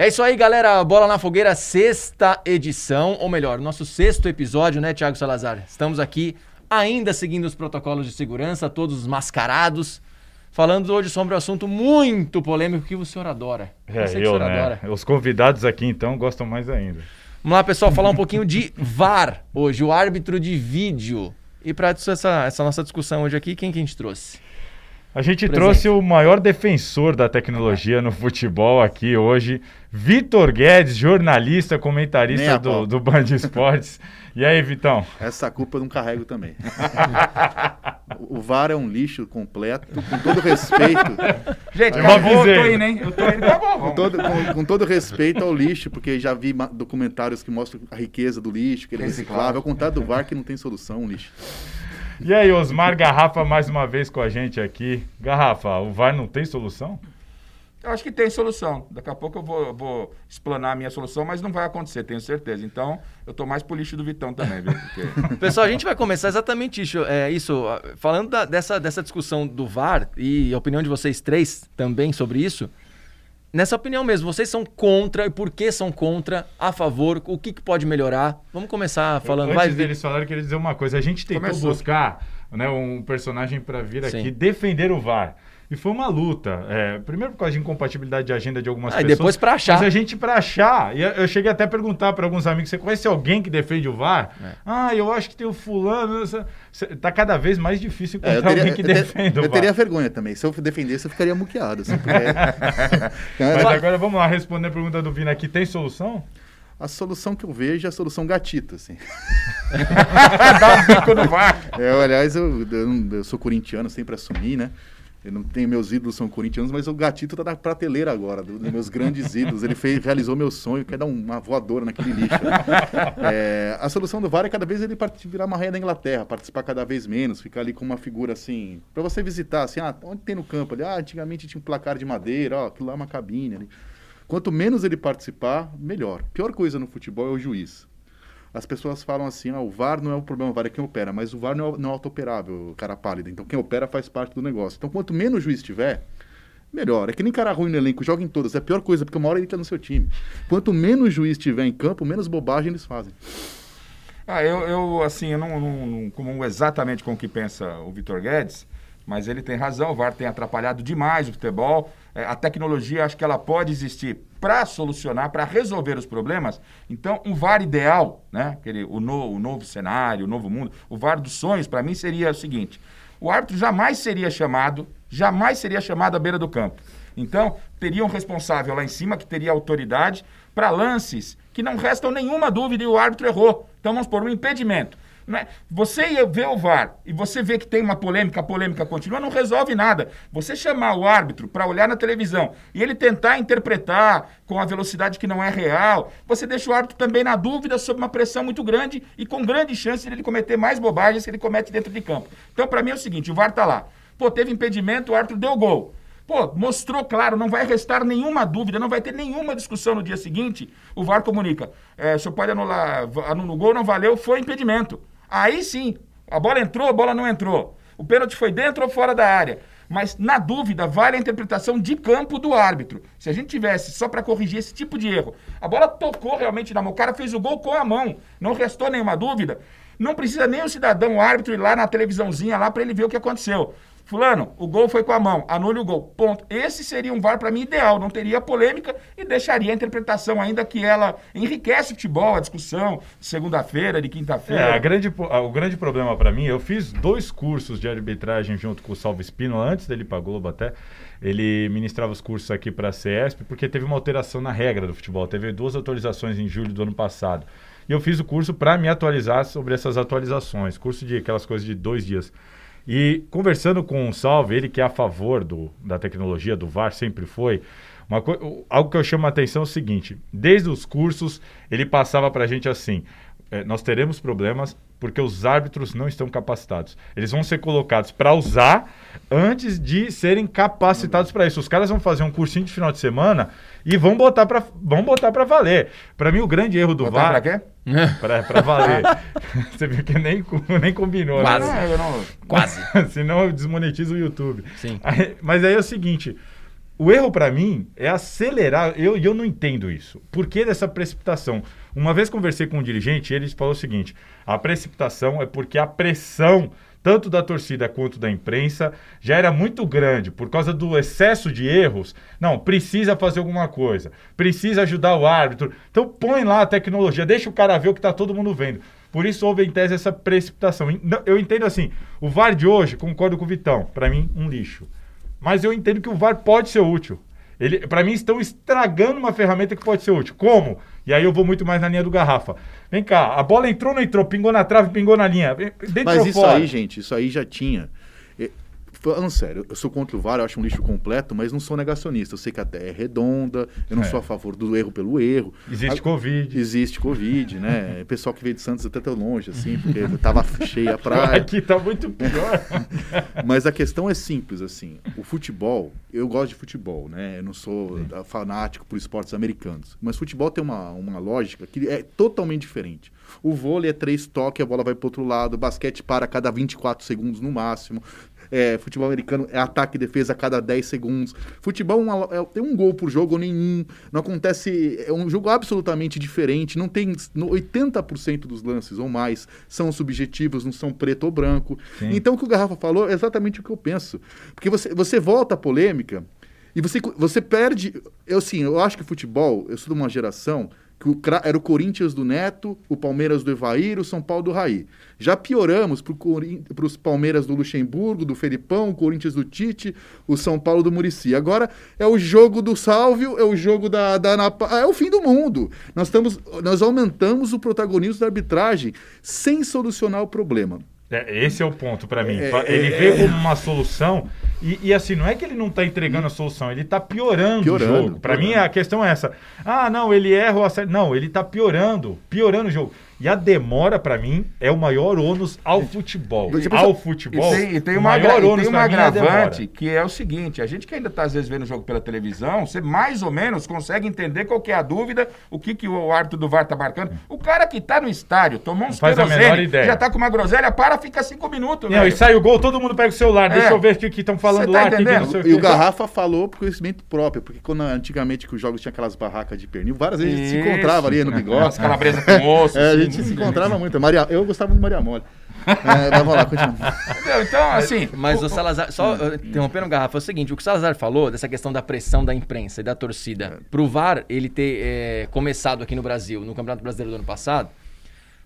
É isso aí, galera. Bola na Fogueira, sexta edição, ou melhor, nosso sexto episódio, né, Thiago Salazar? Estamos aqui ainda seguindo os protocolos de segurança, todos mascarados, falando hoje sobre um assunto muito polêmico que o senhor adora. É, eu, eu né? Adora. Os convidados aqui, então, gostam mais ainda. Vamos lá, pessoal, falar um pouquinho de VAR hoje, o árbitro de vídeo. E para essa, essa nossa discussão hoje aqui, quem que a gente trouxe? A gente Presente. trouxe o maior defensor da tecnologia no futebol aqui hoje, Vitor Guedes, jornalista, comentarista do, do Band Esportes. E aí, Vitão? Essa culpa eu não carrego também. o VAR é um lixo completo, com todo respeito. Gente, eu, acabou, eu tô indo, hein? Eu tô indo, tá bom, com, todo, com, com, todo respeito ao lixo, porque já vi documentários que mostram a riqueza do lixo, que ele é reciclável. Ao contrário do VAR, que não tem solução, um lixo. E aí, Osmar Garrafa, mais uma vez com a gente aqui. Garrafa, o VAR não tem solução? Eu acho que tem solução. Daqui a pouco eu vou, vou explanar a minha solução, mas não vai acontecer, tenho certeza. Então, eu tô mais pro lixo do Vitão também, viu? Porque... Pessoal, a gente vai começar exatamente isso. É, isso falando da, dessa, dessa discussão do VAR e a opinião de vocês três também sobre isso. Nessa opinião mesmo, vocês são contra e por que são contra, a favor, o que, que pode melhorar? Vamos começar falando. Antes vai, deles falarem, eu queria dizer uma coisa. A gente tentou Começou. buscar né, um personagem para vir aqui Sim. defender o VAR. E foi uma luta. É, primeiro por causa de incompatibilidade de agenda de algumas ah, pessoas. E depois para achar. Mas a gente para achar. E eu cheguei até a perguntar para alguns amigos: você conhece alguém que defende o VAR? É. Ah, eu acho que tem o fulano. Tá cada vez mais difícil encontrar é, teria, alguém que defenda o VAR. Eu teria vergonha também. Se eu defendesse, eu ficaria muqueado. Assim, porque... Mas agora vamos lá responder a pergunta do Vina aqui. Tem solução? A solução que eu vejo é a solução gatita, assim. Dá um bico no VAR. É, aliás, eu, eu, eu sou corintiano, sempre assumi, né? Eu não tenho meus ídolos são corintianos, mas o Gatito tá na prateleira agora, dos meus grandes ídolos. Ele fez, realizou meu sonho, quer dar uma voadora naquele lixo. É, a solução do VAR é cada vez ele virar uma rainha da Inglaterra, participar cada vez menos, ficar ali com uma figura assim, para você visitar, assim, ah, onde tem no campo ali? Ah, antigamente tinha um placar de madeira, ó, aquilo lá é uma cabine ali. Quanto menos ele participar, melhor. Pior coisa no futebol é o juiz as pessoas falam assim, ah, o VAR não é o problema, o VAR é quem opera, mas o VAR não é, não é autooperável, cara pálido. Então quem opera faz parte do negócio. Então quanto menos juiz tiver, melhor. É que nem cara ruim no elenco, joga em todas. É a pior coisa, porque uma hora ele tá no seu time. Quanto menos juiz tiver em campo, menos bobagem eles fazem. Ah, eu, eu assim, eu não, não, não comungo exatamente com o que pensa o Vitor Guedes, mas ele tem razão, o VAR tem atrapalhado demais o futebol. É, a tecnologia, acho que ela pode existir para solucionar, para resolver os problemas. Então, um VAR ideal, né? Aquele, o, no, o novo cenário, o novo mundo, o VAR dos sonhos, para mim, seria o seguinte: o árbitro jamais seria chamado, jamais seria chamado à beira do campo. Então, teria um responsável lá em cima que teria autoridade para lances que não restam nenhuma dúvida e o árbitro errou. Então, vamos por um impedimento. É? Você ver o VAR e você vê que tem uma polêmica, a polêmica continua, não resolve nada. Você chamar o árbitro para olhar na televisão e ele tentar interpretar com a velocidade que não é real, você deixa o árbitro também na dúvida sob uma pressão muito grande e com grande chance de ele cometer mais bobagens que ele comete dentro de campo. Então, para mim é o seguinte: o VAR está lá. Pô, teve impedimento, o árbitro deu gol. Pô, mostrou claro, não vai restar nenhuma dúvida, não vai ter nenhuma discussão no dia seguinte. O VAR comunica. É, o senhor pode anular, no gol não valeu, foi impedimento. Aí sim, a bola entrou, a bola não entrou. O pênalti foi dentro ou fora da área. Mas, na dúvida, vale a interpretação de campo do árbitro. Se a gente tivesse só para corrigir esse tipo de erro, a bola tocou realmente na mão, o cara fez o gol com a mão, não restou nenhuma dúvida. Não precisa nem o cidadão o árbitro ir lá na televisãozinha lá para ele ver o que aconteceu. Fulano, o gol foi com a mão, anule o gol. Ponto. Esse seria um VAR para mim ideal, não teria polêmica e deixaria a interpretação ainda que ela enriquece o futebol, a discussão segunda-feira, de quinta-feira. É, grande, o grande problema para mim, eu fiz dois cursos de arbitragem junto com o Salvo Espino, antes dele para Globo até. Ele ministrava os cursos aqui para a CESP, porque teve uma alteração na regra do futebol. Teve duas atualizações em julho do ano passado. E eu fiz o curso para me atualizar sobre essas atualizações. Curso de aquelas coisas de dois dias. E conversando com o Salve, ele que é a favor do, da tecnologia, do VAR, sempre foi, uma algo que eu chamo a atenção é o seguinte: desde os cursos, ele passava para a gente assim. É, nós teremos problemas porque os árbitros não estão capacitados. Eles vão ser colocados para usar antes de serem capacitados para isso. Os caras vão fazer um cursinho de final de semana e vão botar para vão botar para valer. Para mim o grande erro do botar VAR para quê? para valer. Você viu que nem nem combinou? Quase. Né? Não... Quase. Senão eu desmonetizo o YouTube. Sim. Aí, mas aí é o seguinte, O erro para mim é acelerar. Eu, eu não entendo isso. Por que dessa precipitação? Uma vez conversei com um dirigente, ele falou o seguinte: a precipitação é porque a pressão tanto da torcida quanto da imprensa, já era muito grande por causa do excesso de erros. Não, precisa fazer alguma coisa, precisa ajudar o árbitro. Então põe lá a tecnologia, deixa o cara ver o que está todo mundo vendo. Por isso houve em tese essa precipitação. Eu entendo assim, o VAR de hoje, concordo com o Vitão, para mim um lixo. Mas eu entendo que o VAR pode ser útil. Ele, para mim, estão estragando uma ferramenta que pode ser útil. Como? E aí eu vou muito mais na linha do garrafa. Vem cá, a bola entrou, não entrou, pingou na trave, pingou na linha. Dentro Mas isso fora. aí, gente, isso aí já tinha. Falando sério, eu sou contra o VAR, eu acho um lixo completo, mas não sou negacionista. Eu sei que a Terra é redonda, eu não é. sou a favor do erro pelo erro. Existe a, Covid. Existe Covid, né? Pessoal que veio de Santos até tão longe, assim, porque tava cheia a praia. Aqui tá muito pior. mas a questão é simples, assim. O futebol, eu gosto de futebol, né? Eu não sou Sim. fanático por esportes americanos. Mas futebol tem uma, uma lógica que é totalmente diferente. O vôlei é três toques, a bola vai para outro lado, o basquete para a cada 24 segundos no máximo. É, futebol americano é ataque e defesa a cada 10 segundos. Futebol é, é, tem um gol por jogo ou nenhum. Não acontece. É um jogo absolutamente diferente. Não tem. 80% dos lances ou mais são subjetivos, não são preto ou branco. Sim. Então o que o Garrafa falou é exatamente o que eu penso. Porque você, você volta à polêmica e você, você perde. Eu sim, eu acho que futebol, eu sou de uma geração que o, era o Corinthians do Neto, o Palmeiras do Evair, o São Paulo do Raí. Já pioramos para os Palmeiras do Luxemburgo, do Felipão, o Corinthians do Tite, o São Paulo do Murici. Agora é o jogo do Sálvio, é o jogo da, da é o fim do mundo. Nós, estamos, nós aumentamos o protagonismo da arbitragem sem solucionar o problema. É, esse é o ponto para mim. É, é, ele vê como uma solução e, e, assim, não é que ele não está entregando a solução, ele está piorando, piorando, o jogo. Para mim a questão é essa. Ah, não, ele erra o acerto. Não, ele está piorando, piorando o jogo. E a demora, para mim, é o maior ônus ao futebol. Tipo, ao futebol. E tem, e tem uma, maior ônus tem uma é agravante é que é o seguinte: a gente que ainda está às vezes vendo o jogo pela televisão, você mais ou menos consegue entender qual que é a dúvida, o que, que o árbitro do VAR está marcando. O cara que está no estádio, tomou uns querosene, já está com uma groselha, para, fica cinco minutos. Não, e sai o gol, todo mundo pega o celular, é. deixa eu ver o que estão falando tá lá. Que que e o Garrafa falou por conhecimento próprio, porque quando antigamente que os jogos tinham aquelas barracas de pernil, várias vezes a gente se encontrava ali no bigode. As calabresas com osso. é, a gente se encontrava muito. Maria, eu gostava de Maria Mole. É, vamos lá, continua. Então, assim. Mas o, o Salazar, só uh, interrompendo o garrafa, é o seguinte: o que o Salazar falou dessa questão da pressão da imprensa e da torcida, é. pro VAR ele ter é, começado aqui no Brasil, no Campeonato Brasileiro do ano passado,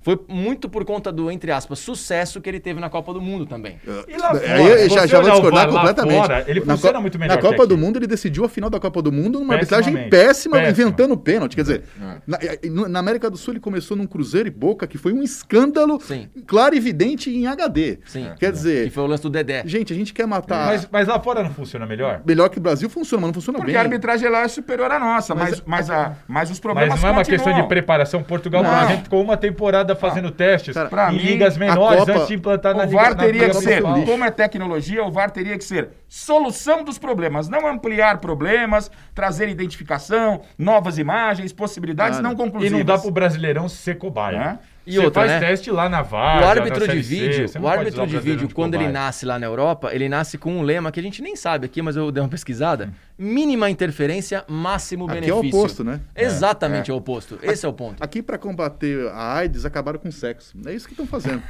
foi muito por conta do, entre aspas, sucesso que ele teve na Copa do Mundo também. É, e lá fora, Aí, já, já vou discordar completamente. Fora, ele funciona na, muito melhor. Na Copa do Mundo, ele decidiu a final da Copa do Mundo numa arbitragem péssima, Péssima, inventando pênalti. Quer dizer, é. na, na, América do Sul ele começou num Cruzeiro e Boca, que foi um escândalo Sim. claro e evidente em HD. Sim. Quer dizer. Que foi o lance do Dedé. Gente, a gente quer matar. Mas, mas lá fora não funciona melhor? Melhor que o Brasil funciona, mas não funciona Porque bem. Porque a arbitragem lá é superior à nossa, mas, mas, mas, a, mas os problemas. Mas não é uma continuam. questão de preparação. Portugal, por exemplo, ficou uma temporada fazendo testes Cara, pra em mim, ligas menores Copa, antes de implantar na O VAR teria que ser, como é tecnologia, o VAR teria que ser solução dos problemas, não ampliar problemas, trazer identificação, novas imagens, possibilidades não conclusivas. E não dá pro Brasileirão ser cobaia. É? E você outra, faz né? teste lá na VAR, O árbitro de vídeo, o árbitro de vídeo, quando ele nasce lá na Europa, ele nasce com um lema que a gente nem sabe aqui, mas eu dei uma pesquisada. Hum mínima interferência, máximo Aqui benefício. é o oposto, né? Exatamente é, é. o oposto. Esse é o ponto. Aqui, para combater a AIDS, acabaram com o sexo. É isso que estão fazendo.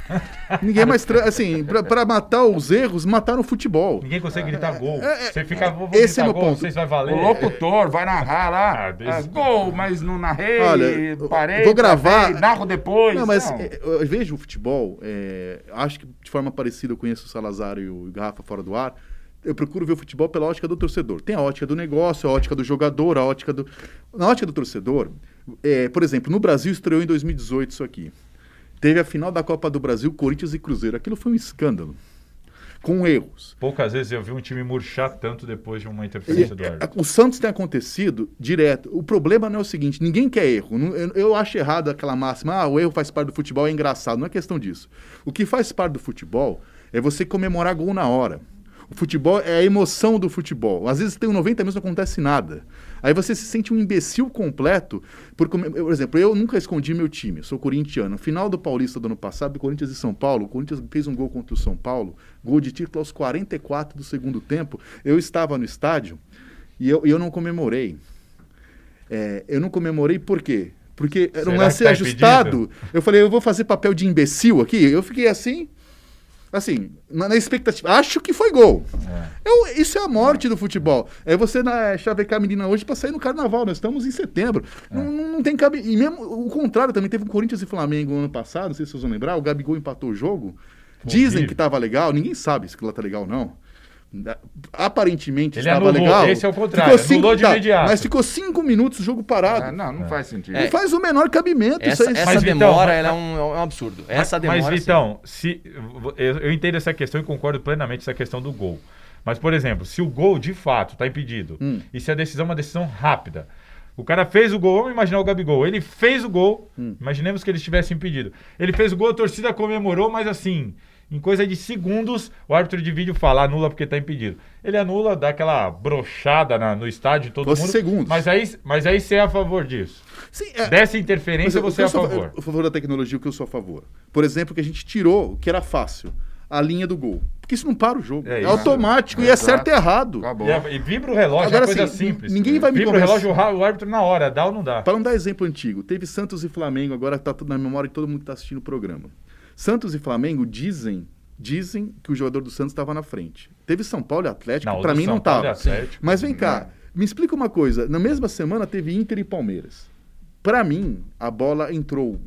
Ninguém mais. Tra... Assim, para matar os erros, mataram o futebol. Ninguém consegue gritar gol. É, é você fica. Vou, esse é o ponto. Vocês vai valer. O locutor vai narrar lá. Ah, ah gol, mas não narrei. Olha, parei. Vou gravar. Parei, narro depois. Não, mas não. É, eu vejo o futebol. acho que de forma parecida eu conheço o Salazar e o Garrafa fora do ar eu procuro ver o futebol pela ótica do torcedor. Tem a ótica do negócio, a ótica do jogador, a ótica do. Na ótica do torcedor, é, por exemplo, no Brasil estreou em 2018 isso aqui. Teve a final da Copa do Brasil, Corinthians e Cruzeiro. Aquilo foi um escândalo. Com erros. Poucas vezes eu vi um time murchar tanto depois de uma interferência e, do árbitro. O Santos tem acontecido direto. O problema não é o seguinte: ninguém quer erro. Eu, eu acho errado aquela máxima, ah, o erro faz parte do futebol, é engraçado. Não é questão disso. O que faz parte do futebol é você comemorar gol na hora. Futebol é a emoção do futebol. Às vezes tem um 90 minutos não acontece nada. Aí você se sente um imbecil completo. Porque, por exemplo, eu nunca escondi meu time, sou corintiano. Final do Paulista do ano passado, Corinthians e São Paulo, o Corinthians fez um gol contra o São Paulo, gol de título aos 44 do segundo tempo. Eu estava no estádio E eu, eu não comemorei. É, eu não comemorei por quê? Porque era um lance que tá ajustado. impedido? Eu falei, eu vou fazer papel de imbecil aqui. Eu fiquei assim, assim, na, na expectativa. Acho que foi gol. Eu- isso é a morte do futebol. É você na, chavecar a menina hoje pra sair no carnaval. Nós estamos em setembro. Não, não- não tem cabe. E mesmo o contrário também. Teve um Corinthians e Flamengo ano passado. Não sei se vocês vão lembrar. O Gabigol empatou o jogo. Dizem Horrível. que tava legal. Ninguém sabe se aquilo lá tá legal ou não. Aparentemente Ele estava anulou. legal. Esse é o contrário, Ficou anulou de tá, imediato. Mas ficou cinco minutos o jogo parado. Ah, não, não faz sentido. Não faz o menor cabimento. Essa, isso aí, essa Mas, Vitão, demora mas- ela é, um, é um absurdo. Essa demora. Mas, sim. Vitão, se, eu, eu entendo essa questão e concordo plenamente essa questão do gol. Mas, por exemplo, se o gol de fato está impedido Hum. e se a decisão é uma decisão rápida, o cara fez o gol, vamos imaginar o Gabigol, ele fez o gol, Hum. imaginemos que ele estivesse impedido. Ele fez o gol, a torcida comemorou, mas assim, em coisa de segundos, o árbitro de vídeo fala, anula porque está impedido. Ele anula, dá aquela brochada na- no estádio, todo Fosse mundo. segundos. Mas aí, mas aí você é a favor disso. Sim, é- Dessa Mas interferência, eu- o você é a sou favor. A favor da tecnologia, o que eu sou a favor. Por exemplo, que a gente tirou, o que era fácil, a linha do gol. Porque isso não para o jogo. É É, automático e é certo e errado. Acabou. E, a- e vibra o relógio, Agora, é coisa assim, simples. ninguém vai me Vibra o relógio, o ra- o árbitro na hora, dá ou não dá? Para não dar exemplo antigo, teve Santos e Flamengo, agora está tudo na memória de todo mundo que está assistindo o programa. Santos e Flamengo dizem, dizem que o jogador do Santos estava na frente. Teve São Paulo e Atlético, para mim São não estava. Mas vem cá, me explica uma coisa. Na mesma semana teve Inter e Palmeiras. Para mim, a bola entrou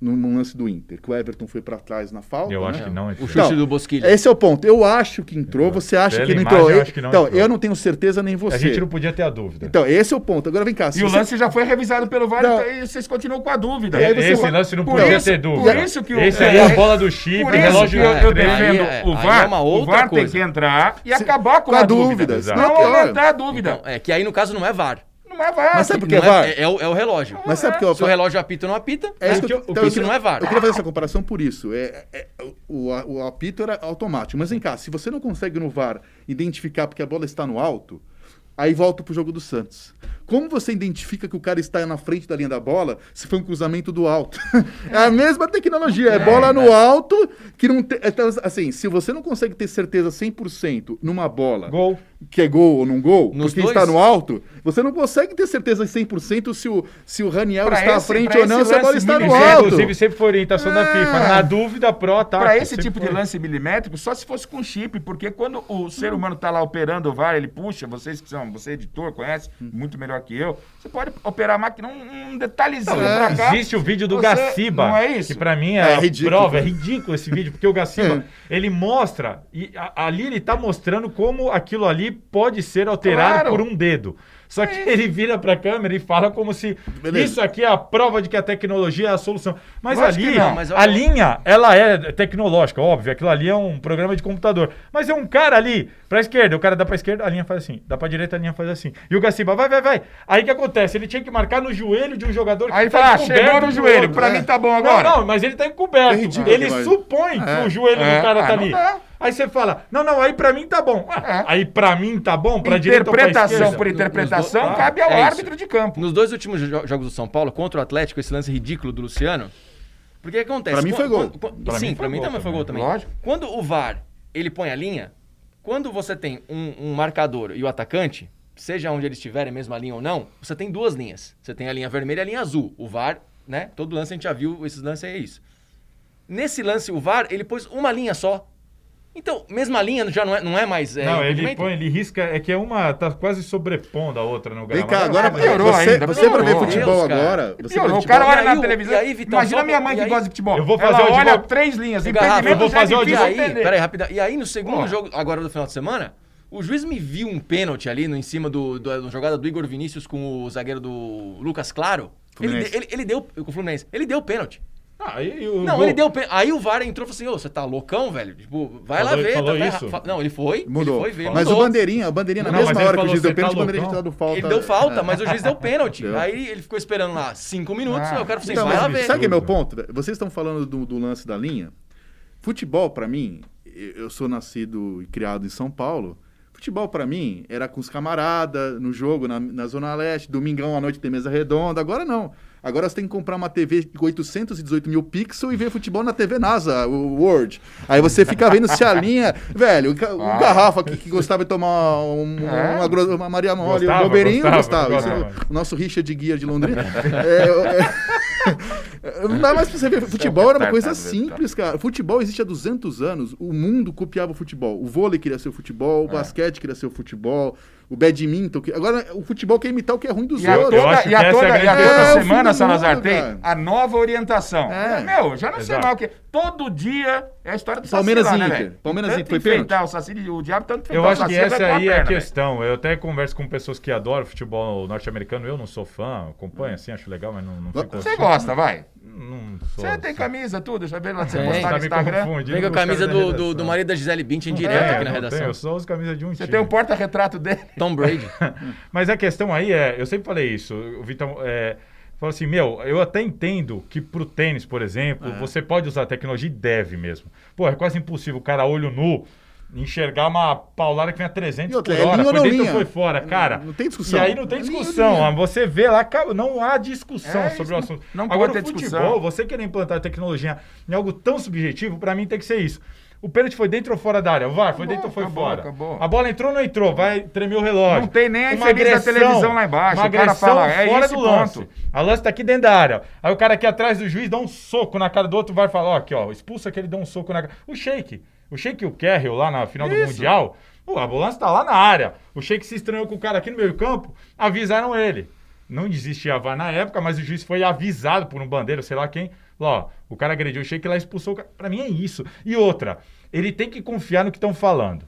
no, no lance do Inter, que o Everton foi para trás na falta. Eu né? acho que não. O entrou. chute Não, do Bosquilha. Esse é o ponto. Eu acho que entrou, você acha Pela que não imagem, entrou. eu acho que não então, entrou. eu não tenho certeza nem você. A gente não podia ter a dúvida. Então, esse é o ponto. Agora vem cá. E o você- lance já foi revisado pelo VAR Não. e vocês continuam com a dúvida. E você Esse lance não Por podia isso- ter dúvida. por isso que o- Esse aí é a bola do chip, Por o isso relógio que eu, eu é, defendo aí é- o VAR. é uma o outra VAR tem coisa. que entrar e Se- acabar com, com a, a dúvida. dúvida, Não é aumentar a dúvida. Então, é que aí no caso não é VAR. É VAR. Mas sabe por que é VAR? É, é o, é o relógio. Mas sabe por que eu Se o relógio apita ou não apita, É isso né? que eu, Então, então, isso não é VAR. Eu queria fazer essa comparação por isso. É, é- o, o apito era automático. Mas vem cá, se você não consegue no VAR identificar porque a bola está no alto, aí volta pro jogo do Santos. Como você identifica que o cara está na frente da linha da bola se foi um cruzamento do alto? é a mesma tecnologia. É bola no alto que não tem. Então, assim, se você não consegue ter certeza 100% numa bola Gol. que é gol ou não gol, Nos porque dois? está no alto, você não consegue ter certeza 100% se o, se o Raniel Pra está à esse- frente pra ou não, se a bola está no alto. inclusive, sempre foi orientação da FIFA. Na dúvida, pró ataque. Para esse tipo de foi. lance milimétrico, só se fosse com chip, porque quando o ser humano está lá operando o VAR, ele puxa, vocês que são, você é editor, conhece muito melhor que eu, você pode operar a máquina um, um detalhezinho pra cá. Existe o vídeo do Você- Gaciba, Não é isso? que pra mim É é, a ridículo. prova, é ridículo esse vídeo, porque o Gaciba, ele mostra, e a- ali ele tá mostrando como aquilo ali pode ser alterado Claro. por um dedo. Só que ele vira pra câmera e fala como se Beleza. isso aqui é a prova de que a tecnologia é a solução. Mas Lógico ali, que não, mas eu- a linha, ela é tecnológica, óbvio, aquilo ali é um programa de computador. Mas é um cara ali, pra esquerda, o cara dá pra esquerda, a linha faz assim, dá pra direita, a linha faz assim. E o Gaciba, vai, vai, vai. Aí o que acontece? Ele tinha que marcar no joelho de um jogador que Aí tá fala, ah, chegou no joelho, outro. pra É. mim tá bom agora. Não, não, mas ele tá encoberto. É ridículo ele demais. supõe que É. o joelho É. do cara tá Ah, não ali. Aí você fala, não, não, aí pra mim tá bom. Ah, É. Aí pra mim tá bom, pra interpretação por interpretação do- cabe ao É isso. árbitro de campo. Nos dois últimos jo- jogos do São Paulo, contra o Atlético, esse lance ridículo do Luciano. Porque o que acontece? Pra mim foi gol. quan- quan- Pra sim, mim pra mim também foi gol também. Lógico. Quando o VAR ele põe a linha, quando você tem um, um marcador e o atacante, seja onde eles estiverem, mesma linha ou não, você tem duas linhas. Você tem a linha vermelha e a linha azul. O VAR, né? Todo lance a gente já viu, esses lances é isso. Nesse lance, o VAR, ele pôs uma linha só. Então, mesma linha já não é, não é mais. É, Não, ele põe, ele risca, é que é uma, tá quase sobrepondo a outra no Vem gramado. cá, agora Ah, piorou você, ainda, você pra ver futebol Deus, agora. Você Piorou, o cara olha E na aí o- televisão. e aí, Vitão, Imagina só- minha mãe e que aí- gosta de futebol. Eu vou Ela fazer o olha três linhas. O impedimento eu vou já é fazer o E difícil aí, peraí, rapidão. E aí, no segundo Pô. jogo, agora do final de semana, o juiz me viu um pênalti ali no, em cima do, do, da jogada do Igor Vinícius com o zagueiro do Lucas Claro. Ele, ele, ele deu. Com o Fluminense. Ele deu pênalti. Ah, e- e o Não, gol? ele deu pênalti. Aí o VAR entrou e falou assim: Ô, você tá loucão, velho? Tipo, vai Falou- lá ver. falou tá- tá isso? fa- Não, ele foi. Mudou. Ele foi ver. mas mudou. o bandeirinha, o bandeirinha na Não, mesma hora que o juiz deu você pênalti, tá o bandeirinha tinha dado falta. Ele deu falta, mas o juiz deu pênalti. Aí ele ficou esperando lá cinco minutos. Ah. aí o cara falou assim: Então, vai lá mas ver. sabe que é meu ponto? Vocês estão falando do, do lance da linha. Futebol, pra mim, eu eu sou nascido e criado em São Paulo. Futebol, pra mim, era com os camaradas, no jogo, na, na Zona Leste, domingão à noite tem mesa redonda. Agora não. Agora você tem que comprar uma TV com 818 mil pixels e ver futebol na TV NASA, o Word. Aí você fica vendo se a linha. Velho, o Ah. garrafa que, que gostava de tomar um- É? uma, uma Maria Mole, Gostava, um bobeirinho, gostava, gostava. Esse é gostava. o- o nosso Richard Guia de Londrina. É, é, não dá mais pra você ver. Futebol era uma coisa retardado, simples, cara. Futebol existe há 200 anos. O mundo copiava o futebol. O vôlei queria ser o futebol, o basquete queria ser o futebol, o badminton. que- Agora, o futebol quer imitar o que é ruim dos E outros. Eu acho toda, que e a essa é a toda, grande toda. É, semana, Salazar, mundo, tem cara. a nova orientação. É. Meu, já não sei Exato. mais o que. Todo dia é a história do Palmeiras Saci lá, e né, Inter. velho? Palmeiras e Tanto Inter, foi enfeitar o Saci, o diabo tanto Eu acho Saci, que essa aí é a questão. Eu até converso com pessoas que adoram futebol norte-americano. Eu não sou fã, acompanho assim, acho legal, mas não, não fico. Você gosta, vai. Não sou. Você tem camisa, tudo, já vê lá você Tem. postar Tá no Instagram. com a camisa do, do, redação. do marido da Gisele Bündchen É, direto aqui na não tenho, redação. eu só uso camisa de um Você time. tem um porta-retrato dele. Tom Brady. Mas a questão aí é, eu sempre falei isso, o Vitor é, falou assim, meu, eu até entendo que pro tênis, por exemplo, É. você pode usar tecnologia e deve mesmo. Pô, é quase impossível o cara olho nu enxergar uma paulada que vem a 300 E outra, por é hora, linha ou foi não dentro ou linha? foi fora, cara. Não tem discussão. E aí não tem É linha discussão, linha? ah, você vê lá, não há discussão É, sobre o assunto. não- não Agora pode ter futebol, discussão. você querer implantar tecnologia em algo tão subjetivo, pra mim tem que ser isso. O pênalti foi dentro ou fora da área? O VAR foi Acabou, dentro ou foi acabou, fora? acabou. A bola entrou ou não entrou? Vai tremer o relógio. Não tem nem a Uma infeliz da agressão, televisão lá embaixo. Uma O cara agressão fala, é fora esse do lance. ponto. A lance tá aqui dentro da área. Aí o cara aqui atrás do juiz dá um soco na cara do outro, vai falar, ó, aqui, ó, expulsa que ele deu um soco na cara. O Sheik, o Sheik e o Carroll lá na final do Isso. Mundial, pô, a ambulância tá lá na área. O Sheik se estranhou com o cara aqui no meio campo, avisaram ele. Não existia VAR na época, mas o juiz foi avisado por um bandeiro, sei lá quem. Lá, ó, o cara agrediu o Sheik lá expulsou o cara. Pra mim é isso. E outra, ele tem que confiar no que estão falando.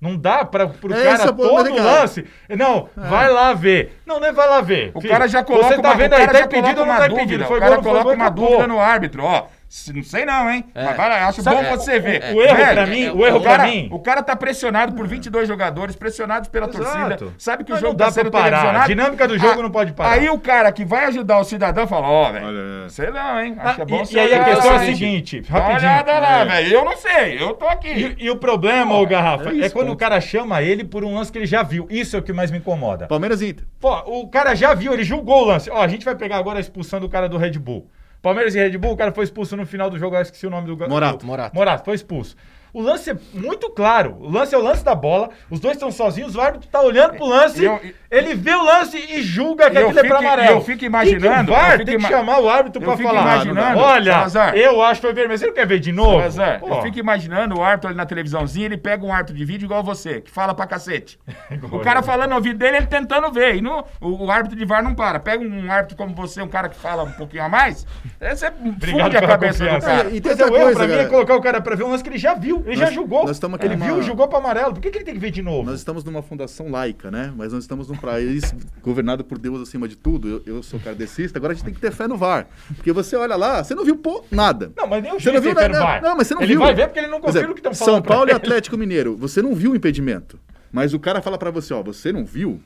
Não dá para pro É cara todo cara, lance. Não, vai lá ver. Não, não é vai lá ver. O Filho, cara já coloca Você tá uma, vendo o aí, cara tá já impedido coloca ou não uma tá impedido? O Foi cara gol, não foi coloca gol, uma acabou. dúvida no árbitro, ó. Se- Não sei não, hein? É. Mas vai, acho Sabe- bom você ver. o erro Velho, pra mim, é- o erro o pra cara, mim. o cara tá pressionado por 22 jogadores, pressionados pela Exato. torcida, sabe que o Mas jogo não dá tá sendo pra parar. televisionado. A dinâmica do jogo não pode parar. Aí o cara que vai ajudar o cidadão fala, ó, velho, Olha, sei não, hein? Ah, Acho que é bom e, você e aí a questão é a o seguinte, rapidinho. olhada lá, É. velho. Eu não sei, eu tô aqui. E, e o problema, ô Garrafa, é isso, é quando ponto. o cara chama ele por um lance que ele já viu. Isso é o que mais me incomoda. Palmeiras Inter. Pô, o cara já viu, ele julgou o lance. Ó, a gente vai pegar agora a expulsão do cara do Red Bull. Palmeiras e Red Bull, o cara foi expulso no final do jogo, eu esqueci o nome do... Morato. do- Morato. Morato, foi expulso. O lance é muito claro. O lance é o lance da bola. Os dois estão sozinhos. O árbitro tá olhando pro lance. Eu- e- ele vê o lance e julga que eu aquilo é pra fico- amarelo. e eu fico imaginando- o VAR eu tem que ima- chamar o árbitro eu pra fico falar. imaginando, Olha, Salazar. eu acho que foi vermelho. Você não quer ver de novo? Salazar, eu fico imaginando o árbitro ali na televisãozinha, ele pega um árbitro de vídeo igual você, que fala pra cacete. O cara eu. falando no ouvido dele, ele tentando ver. E não, o, o árbitro de VAR não para. Pega um árbitro como você, um cara que fala um pouquinho a mais, você funde a cabeça do cara. E- e é outra coisa, pra mim é colocar o cara pra ver um lance que ele já viu. Ele já Nós- julgou. nós estamos ele aqui viu numa- e julgou pra amarelo. Por que, que ele tem que ver de novo? Nós estamos numa fundação laica, né? Mas nós estamos num país governado por Deus acima de tudo. Eu, eu sou kardecista, agora a gente tem que ter fé no VAR. Porque você olha lá, você não viu pô, nada. Não, mas nem o Você não viu nada. VAR. Não, mas você não ele viu. vai ver porque ele não confia no que estão falando São Paulo e ele. Atlético Mineiro. Você não viu o impedimento. Mas o cara fala pra você, ó, você não viu,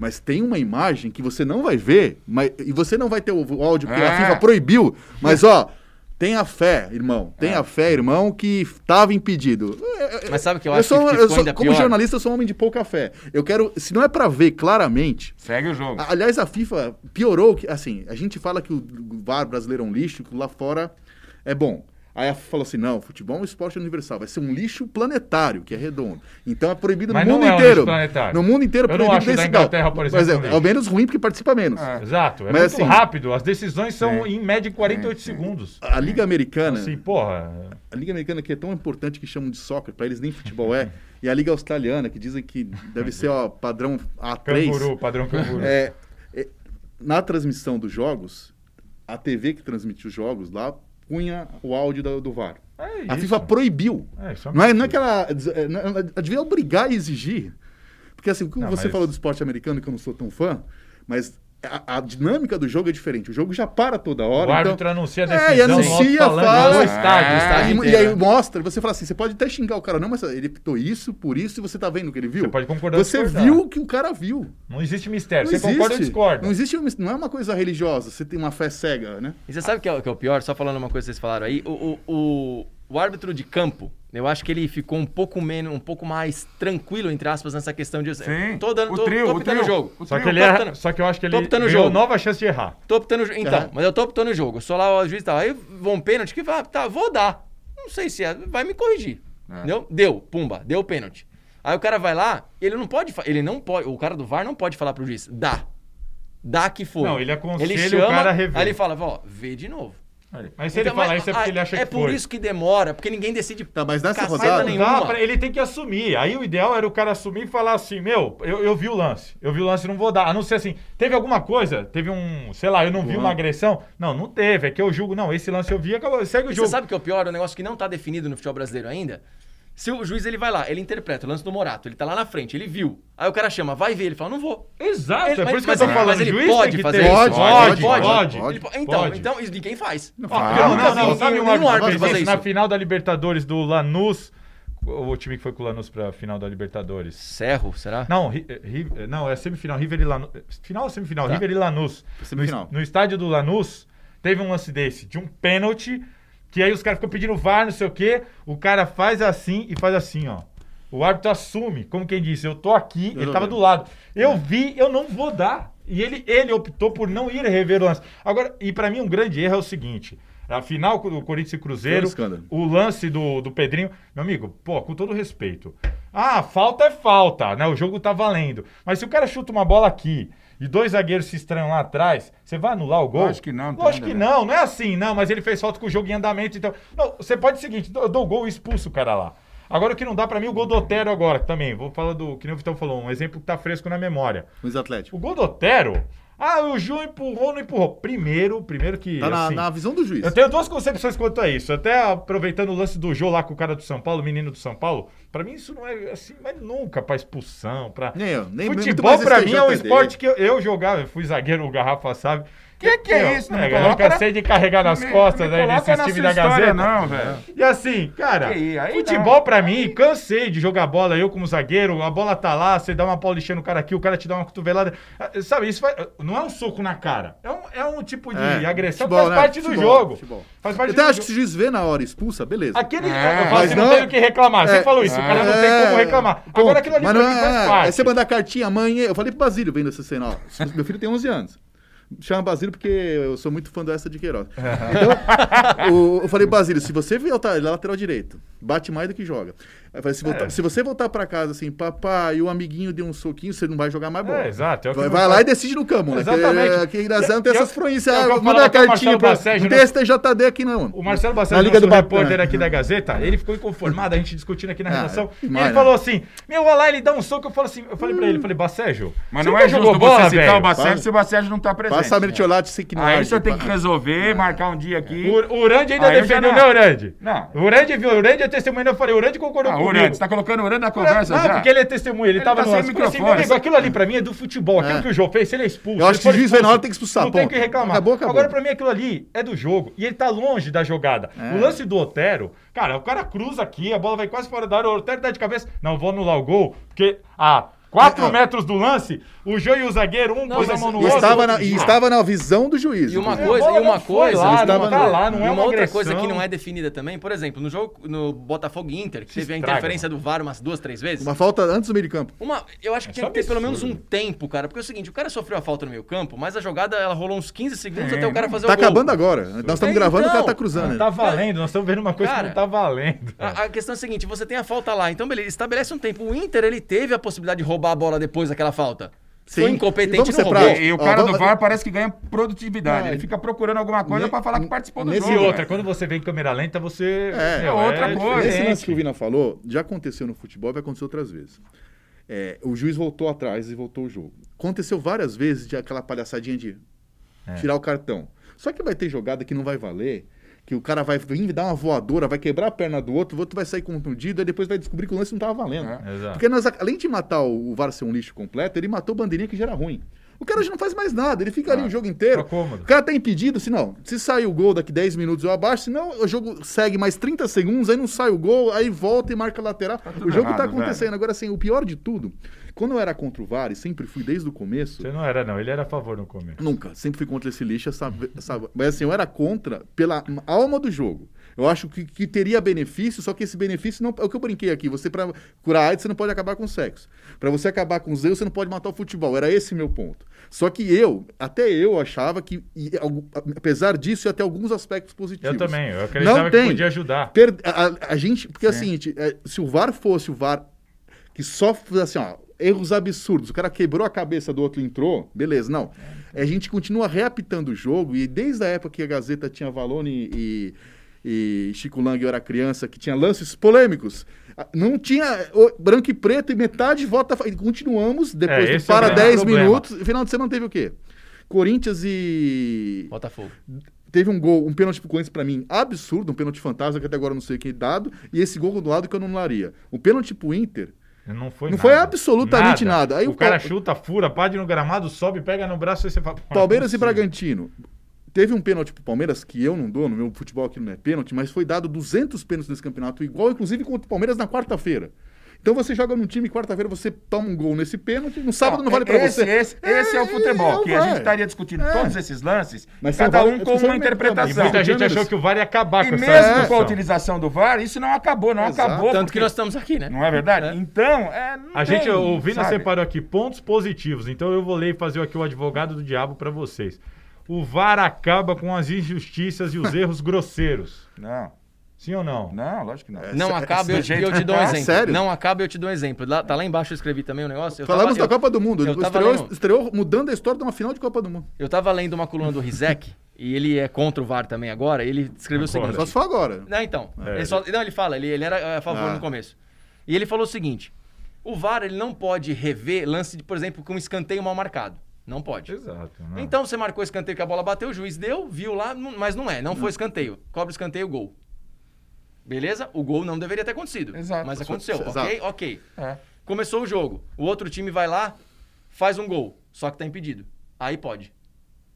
mas tem uma imagem que você não vai ver, mas, e você não vai ter o, áudio, porque É. a FIFA proibiu. Mas, ó, tenha fé, irmão. Tenha fé, irmão, que estava impedido. Mas sabe o que eu Eu acho sou, que eu sou- como pior? jornalista, eu sou um homem de pouca fé. Eu quero, se não é pra ver claramente, Segue o jogo. Aliás, a FIFA piorou. que Assim, a gente fala que o VAR brasileiro é um lixo, que lá fora é bom. Aí a falou assim: não, futebol é um esporte universal, vai ser um lixo planetário, que é redondo. Então é proibido Mas no mundo é um inteiro. No mundo inteiro é Eu não proibido acho da desse grau. Inglaterra, por Mas exemplo, é, um é o lixo. menos ruim porque participa menos. É. Exato. É Mas muito assim- rápido. As decisões são, Sim. em média, 48 segundos. A Liga Americana, Assim, porra. a Liga Americana que é tão importante que chamam de soccer, pra eles nem futebol é, e a Liga Australiana, que dizem que deve ser ó, padrão A3. Canguru, padrão canguru. É, é, na transmissão dos jogos, a TV que transmite os jogos lá punha o áudio do, do VAR. É A. FIFA proibiu. É, isso é Não é, não é que ela, ela devia obrigar e exigir. Porque assim, como Não, você mas- falou do esporte americano, que eu não sou tão fã, mas a, a dinâmica do jogo é diferente. O jogo já para toda hora. O árbitro então, anuncia a É, decisão e no anuncia, fala. estádio, É, o estádio e, e aí mostra, você fala assim, você pode até xingar o cara, não, mas ele pitou isso, por isso, e você tá vendo o que ele viu. Você pode concordar ou Você discordar. viu o que o cara viu. Não existe mistério. Não Você concorda ou existe. discorda? Não existe, não é uma coisa religiosa, você tem uma fé cega, né? E você sabe o que é, o que é o pior? Só falando uma coisa que vocês falaram aí. O, o, o, O árbitro de campo, eu acho que ele ficou um pouco menos, um pouco mais tranquilo, entre aspas, nessa questão de. Sim. Tô dando, O tô, trio, tô o optando o trio. jogo. O Só que, ele é, optando- só que eu acho que ele optando o jogo. nova chance de errar. Tô optando o jogo. Então, É. mas eu tô optando o jogo. Eu sou lá o juiz e tal. Aí vão pênalti que vai, tá, vou dar. Não sei se é, vai me corrigir. É. Entendeu? Deu, pumba, deu pênalti. Aí o cara vai lá, ele não pode, ele não pode, o cara do VAR não pode falar pro juiz, dá. Dá que foi. Não, ele aconselha ele o chama, cara a rever. Aí ele fala, ó, vê de novo. Mas se ele Então, falar isso é porque ele acha É que por foi. isso que demora, porque ninguém decide Tá, mas nessa rodada- Não nenhuma. dá pra- ele tem que assumir. Aí o ideal era o cara assumir e falar assim: Meu, eu, eu vi o lance. Eu vi o lance, não vou dar. A não ser assim, teve alguma coisa? Teve um, sei lá, eu não vi uma agressão? Não, não teve. É que eu julgo, não. Esse lance eu vi, acabou. Segue o E jogo. Você sabe o que é o pior? É um negócio que não tá definido no futebol brasileiro ainda. Se o juiz ele vai lá, ele interpreta o lance do Morato, ele tá lá na frente, ele viu. Aí o cara chama, vai ver, ele fala, não vou. Exato, Ele- é por mas- isso que eu tô falando. mas ele juiz pode fazer isso? Pode, pode, pode, então, Pode. então, isso ninguém faz. Não, faz. não, não, não. Sabe um árbitro fazer isso? na final da Libertadores do Lanús? O time que foi com o Lanús pra final da Libertadores. Cerro, será? Não, Ri- eh, Ri- eh, não, é semifinal, River e Lanús. Final ou semifinal? Tá. River e Lanús. Semifinal. No, no estádio do Lanús, teve um lance desse, de um pênalti, que aí os caras ficam pedindo VAR, não sei o quê. O cara faz assim e faz assim, ó. O árbitro assume, como quem disse, eu tô aqui, Eu ele tava do lado. Eu vi, eu não vou dar. E ele, ele optou por não ir rever o lance. Agora, e pra mim um grande erro é o seguinte: a final do Corinthians e Cruzeiro, o lance do, do Pedrinho, meu amigo, pô, com todo respeito. Ah, falta é falta, né? O jogo tá valendo. Mas se o cara chuta uma bola aqui e dois zagueiros se estranham lá atrás, você vai anular o gol? Lógico que não, Lógico que não, não é assim, não, mas ele fez falta com o jogo em andamento, então. Não, você pode o seguinte, eu dou o gol e expulso o cara lá. Agora o que não dá pra mim, o gol do Otero agora, também. Vou falar do, que nem o Vitão falou, um exemplo que tá fresco na memória. Luiz Atlético. O gol do Otero, ah, o Ju empurrou, não empurrou. Primeiro, primeiro que. Tá na, assim, na visão do juiz. eu tenho duas concepções quanto a isso. Até aproveitando o lance do Jô lá com o cara do São Paulo, o menino do São Paulo, pra mim isso não é assim, mas nunca pra expulsão, pra. Nem eu, nem Futebol pra mim é um STJD. esporte que eu, eu jogava, eu fui zagueiro, o Garrafa sabe. Que que é isso? Não É, eu cansei de carregar nas Me- costas me aí na times sua da Gazeta. não, velho. E assim, cara, Que aí futebol não. pra mim, cansei de jogar bola, eu como zagueiro, a bola tá lá, você dá uma paulistinha no cara aqui, o cara te dá uma cotovelada. Ah, Sabe, isso vai- não é um soco na cara, é um, é um tipo de É, agressão futebol, que faz né? parte do Futebol, jogo. futebol. Faz parte Eu até acho que se o juiz vê na hora expulsa, beleza. Aquele, É, eu falo assim, não, não- tenho o que reclamar. Você É, falou isso, o cara não tem é, como reclamar. Agora aquilo ali faz é, parte. Aí você mandar cartinha, mãe, eu falei pro Basílio vendo essa cena, ó. Meu filho tem 11 anos. Chama Basílio porque eu sou muito fã do essa de Queiroz. Então, o- eu falei, Basílio, se você ele é lateral direito, bate mais do que joga. Aí falei, se, voltar- É. se você voltar pra casa assim, papai, e o amiguinho deu um soquinho, você não vai jogar mais bola. É, exato. é Vai, vai lá e decide no campo, né? Exatamente. Que, que nós não tem Eu- essas Ah, falava manda a cartinha Marcelo pra. Bassege, Não né? tem STJD aqui, não. O Marcelo Na Bassett, Liga nosso do repórter é. aqui da Gazeta, ele ficou inconformado, a gente discutindo aqui na Ah, redação. e demais, ele né? falou assim: Meu, olha lá, ele dá um soco. Eu falo assim, eu falei pra ele, eu falei, Bassejo, Mas não é justo você citar o Bacete Passa- se o Bacete não tá presente. Passa a mertiolate sem que não Aí você tem que resolver, marcar um dia aqui. O, Urandi ainda defendeu, não- né, Urandi? Não. O Urandi viu, o Urandi é testemunha, eu falei, o Urandi concordou Ah, Urante, você tá colocando o Urante na conversa não, já? porque ele é testemunha, ele, Ele tava tá no sem assim, microfone. amigo, aquilo ali pra mim é do futebol. Aquilo É. que o Jô fez, se ele é expulso. Eu acho que o juiz vai na hora, tem que expulsar, Não tem o ponto. que reclamar. Acabou, acabou. Agora, pra mim, aquilo ali é do jogo. E ele tá longe da jogada. É. O lance do Otero, cara, o cara cruza aqui, a bola vai quase fora da área, o Otero dá de cabeça. Não, vou anular o gol, porque a 4 É. metros do lance, o Jô e o zagueiro, um Não, pôs a mão no outro. estava, na, e estava na visão do juiz. E uma É, coisa, bola e uma coisa, lá, estava não tá lá, não e é uma uma outra coisa que não é definida também, por exemplo, no jogo no Botafogo e Inter, que Se teve a interferência do VAR umas duas, três vezes. Uma falta antes do meio de campo. Uma, eu acho que É tinha que ter pelo menos um tempo, cara. Porque é o seguinte, o cara sofreu a falta no meio campo, mas a jogada ela rolou uns 15 segundos É, até o cara fazer Tá o gol. acabando agora. Nós estamos É, gravando e o cara então. tá cruzando. Não né? tá valendo, nós estamos vendo uma coisa Cara, que não tá valendo. A, a questão é a seguinte, você tem a falta lá, então beleza, estabelece um tempo. O Inter, ele teve a possibilidade de roubar a bola depois daquela falta. Foi Sim. E incompetente no roubou. práticos. E, e o cara vamos- do VAR parece que ganha produtividade. Não, ele fica procurando alguma coisa ne- pra falar que participou do nesse jogo. E outra, quando você vê em câmera lenta, você. É, é outra coisa. Esse lance que o Vina falou, já aconteceu no futebol e vai acontecer outras vezes. É, o juiz voltou atrás e voltou o jogo. Aconteceu várias vezes de aquela palhaçadinha de É. tirar o cartão. Só que vai ter jogada que não vai valer, que o cara vai vir dar uma voadora, vai quebrar a perna do outro, o outro vai sair contundido, e depois vai descobrir que o lance não estava valendo. É. Porque nós, além de matar o, o VAR ser um lixo completo, ele matou bandeirinha que já era ruim. O cara já não faz mais nada, ele fica ali Ah, o jogo inteiro. tá. O cara tá impedido, se não, se sair o gol daqui 10 minutos eu abaixo, senão o jogo segue mais 30 segundos, aí não sai o gol, aí volta e marca lateral. tudo o jogo tá errado, acontecendo. Agora, assim, o pior de tudo, quando eu era contra o VAR, e sempre fui desde o começo, Você não era, não. Ele era a favor no começo. Nunca, sempre fui contra esse lixo, sabe, sabe? Mas assim, eu era contra pela alma do jogo. Eu acho que, que teria benefício, só que esse benefício não. É o que eu brinquei aqui. Você, para curar a AIDS, você não pode acabar com o sexo. Para você acabar com os erros, você não pode matar o futebol. Era esse meu ponto. Só que eu, até eu achava que, e, apesar disso, ia ter alguns aspectos positivos. Eu também, eu acreditava Não que tem. podia ajudar. Per- a, a- gente. Porque é o seguinte, é, se o VAR fosse o VAR que só assim, ó, erros absurdos, o cara quebrou a cabeça do outro e entrou, beleza, não. A gente continua reapitando o jogo, e desde a época que a Gazeta tinha Valone e, e Chico Lang eu era criança, que tinha lances polêmicos. Não tinha o- branco e preto e metade vota. E continuamos, depois É, é para grande 10 problema. minutos. Final de semana teve o quê? Corinthians e. Botafogo. Teve um gol, um pênalti pro Corinthians pra mim absurdo, um pênalti fantasma que até agora eu não sei quem é dado, e esse gol do lado que eu não anularia. O pênalti pro Inter, Não foi Não nada. foi absolutamente nada. Aí o o cara Pal- chuta, fura, pade no gramado, sobe, pega no braço e você fala... "Pô, não é Palmeiras e possível." Bragantino. Teve um pênalti pro Palmeiras que eu não dou, no meu futebol aqui não é pênalti, mas foi dado 200 pênaltis nesse campeonato, igual inclusive contra o Palmeiras na quarta-feira. Então você joga num time, quarta-feira você toma um gol nesse pênalti, no sábado não, vale pra esse, você. Esse, esse é, o futebol, que a gente estaria discutindo É. todos esses lances, Mas cada um com uma vários- E interpretação. muita gente achou que o VAR ia acabar E com essa mesmo com a utilização do VAR, isso não acabou, não Exato. acabou. Tanto porque- que nós estamos aqui, né? Não é verdade? É. Então, é. não A gente, tem, o Vina separou aqui pontos positivos, então eu vou ler e fazer aqui o advogado do diabo pra vocês. O VAR acaba com as injustiças e os erros grosseiros. Não, Sim ou não? não, lógico que não. Não acaba, eu, te- eu te dou um É exemplo. sério? Não acaba, eu te dou um exemplo. Lá, tá lá embaixo, eu escrevi também o negócio. Eu Falamos tava, da eu, Copa do Mundo. eu Estreou, lendo- estreou mudando a história de uma final de Copa do Mundo. eu tava lendo uma coluna do Rizek, e ele é contra o VAR também agora. Ele escreveu o Agora. seguinte: Só se for agora. Não, então. É, ele só- não, ele fala, ele, ele era a favor Ah. no começo. E ele falou o seguinte: o VAR ele não pode rever lance, de, por exemplo, com um escanteio mal marcado. Não pode. Exato. não. Então você marcou escanteio que a bola bateu, o juiz deu, viu lá, não- mas não é, não foi escanteio. Cobra o escanteio, gol. Beleza? O gol não deveria ter acontecido. Exato. Mas aconteceu, Exato. ok? Ok. É. Começou o jogo. O outro time vai lá, faz um gol. Só que tá impedido. Aí pode.